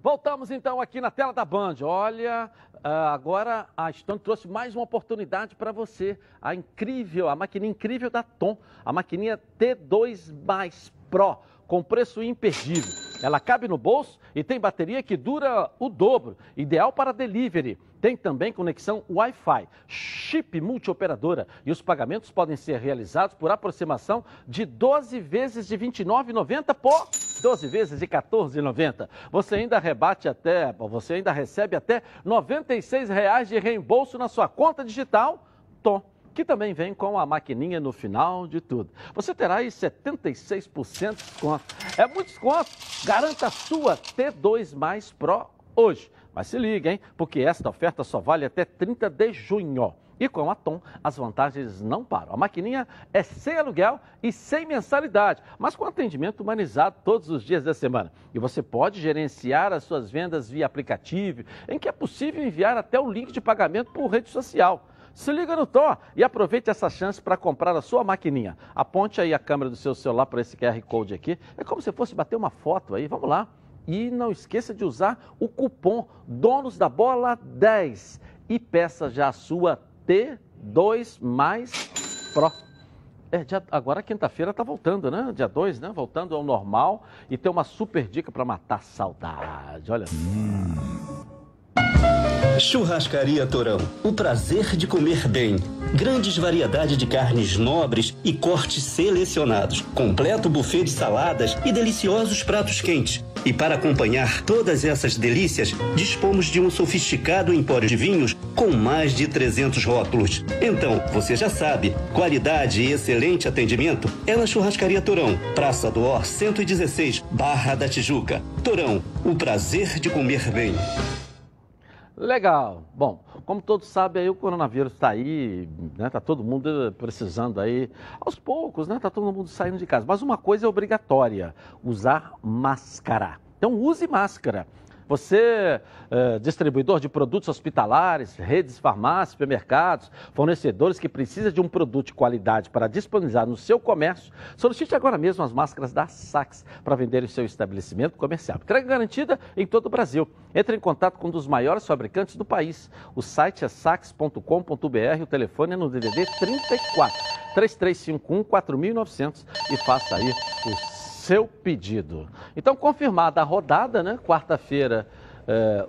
Voltamos então aqui na tela da Band. Olha, ah, agora a Stone trouxe mais uma oportunidade para você. A incrível, a maquininha incrível da Tom, a maquininha T2 Mais Pro, com preço imperdível. Ela cabe no bolso e tem bateria que dura o dobro, ideal para delivery. Tem também conexão Wi-Fi, chip multioperadora e os pagamentos podem ser realizados por aproximação de 12 vezes de R$ 29,90 por 12 vezes de R$ 14,90. Você ainda rebate até, você ainda recebe até 96 reais de reembolso na sua conta digital Tom que também vem com a maquininha no final de tudo. Você terá aí 76% de desconto. É muito desconto. Garanta a sua T2 Mais Pro hoje. Mas se liga, hein? Porque esta oferta só vale até 30 de junho. E com a Tom, as vantagens não param. A maquininha é sem aluguel e sem mensalidade, mas com atendimento humanizado todos os dias da semana. E você pode gerenciar as suas vendas via aplicativo, em que é possível enviar até o link de pagamento por rede social. Se liga no Tom e aproveite essa chance para comprar a sua maquininha. Aponte aí a câmera do seu celular para esse QR Code aqui. É como se fosse bater uma foto aí. Vamos lá. E não esqueça de usar o cupom Donos da Bola 10 e peça já a sua T2 mais Pro. É, dia, agora quinta-feira tá voltando, né? Dia 2, né? Voltando ao normal e tem uma super dica para matar saudade. Olha só. Churrascaria Torão. O prazer de comer bem. Grandes variedade de carnes nobres e cortes selecionados. Completo buffet de saladas e deliciosos pratos quentes. E para acompanhar todas essas delícias, dispomos de um sofisticado empório de vinhos com mais de 300 rótulos. Então, você já sabe, qualidade e excelente atendimento é na Churrascaria Torão, Praça do Or 116, Barra da Tijuca. Torão, o prazer de comer bem. Legal. Bom, como todos sabem, aí o coronavírus está aí, né? Tá todo mundo precisando aí, aos poucos, né? Tá todo mundo saindo de casa. Mas uma coisa é obrigatória: usar máscara. Então use máscara. Você, é, distribuidor de produtos hospitalares, redes, farmácias, supermercados, fornecedores que precisa de um produto de qualidade para disponibilizar no seu comércio, solicite agora mesmo as máscaras da Sax para vender em seu estabelecimento comercial. Entrega garantida em todo o Brasil. Entre em contato com um dos maiores fabricantes do país. O site é sax.com.br, o telefone é no DDD 34 3351 4900 e faça aí o seu pedido. Então, confirmada a rodada, né? Quarta-feira, é,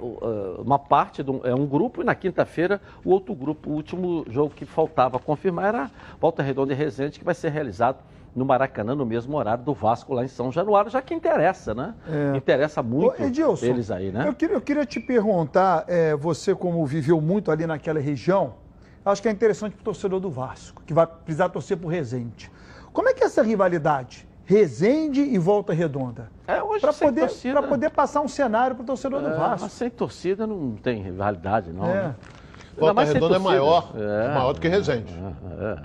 uma parte, do, é um grupo, e na quinta-feira, o outro grupo. O último jogo que faltava confirmar era Volta Redonda e Resende, que vai ser realizado no Maracanã, no mesmo horário do Vasco, lá em São Januário, já que interessa, né? É. Interessa muito Ô, Edilson, eles aí, né? Eu queria, eu queria te perguntar, é, você como viveu muito ali naquela região, acho que é interessante para o torcedor do Vasco, que vai precisar torcer por Resende. Como é que é essa rivalidade? Resende e Volta Redonda. É, hoje para sem poder, torcida. Para poder passar um cenário para o torcedor do É, Vasco. mas sem torcida não tem rivalidade, não. É. né? Volta Redonda é maior, É. maior do que Resende. É, é.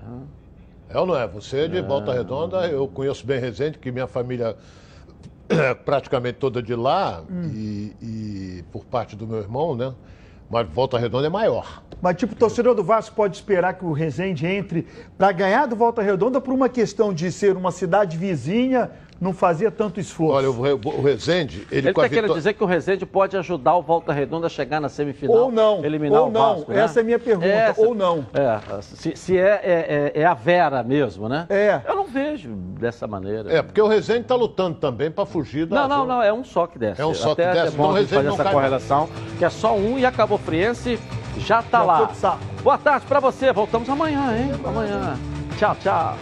É ou não é? Você é de Volta Redonda, eu conheço bem Resende, que minha família é praticamente toda de lá, e, e por parte do meu irmão, né? Mas Volta Redonda é maior. Mas, tipo, o torcedor do Vasco pode esperar que o Resende entre para ganhar do Volta Redonda por uma questão de ser uma cidade vizinha, não fazia tanto esforço. Olha, o, Re- o Resende, ele, Ele está querendo vitória. dizer que o Resende pode ajudar o Volta Redonda a chegar na semifinal. Ou não, Eliminar ou o não. Vasco, né? Essa é a minha pergunta, ou não. É, se, se é, é, é- é a Vera mesmo, né? É. Eu não vejo dessa maneira. É, porque o Resende está lutando também para fugir da. Não, não, não, é um só que desce. É um só que Até desce, é bom então o a gente Resende fazer essa cai correlação, que é só um e a Cabo Friense já está lá. Boa tarde para você, voltamos amanhã, hein? Amanhã. Tchau, tchau.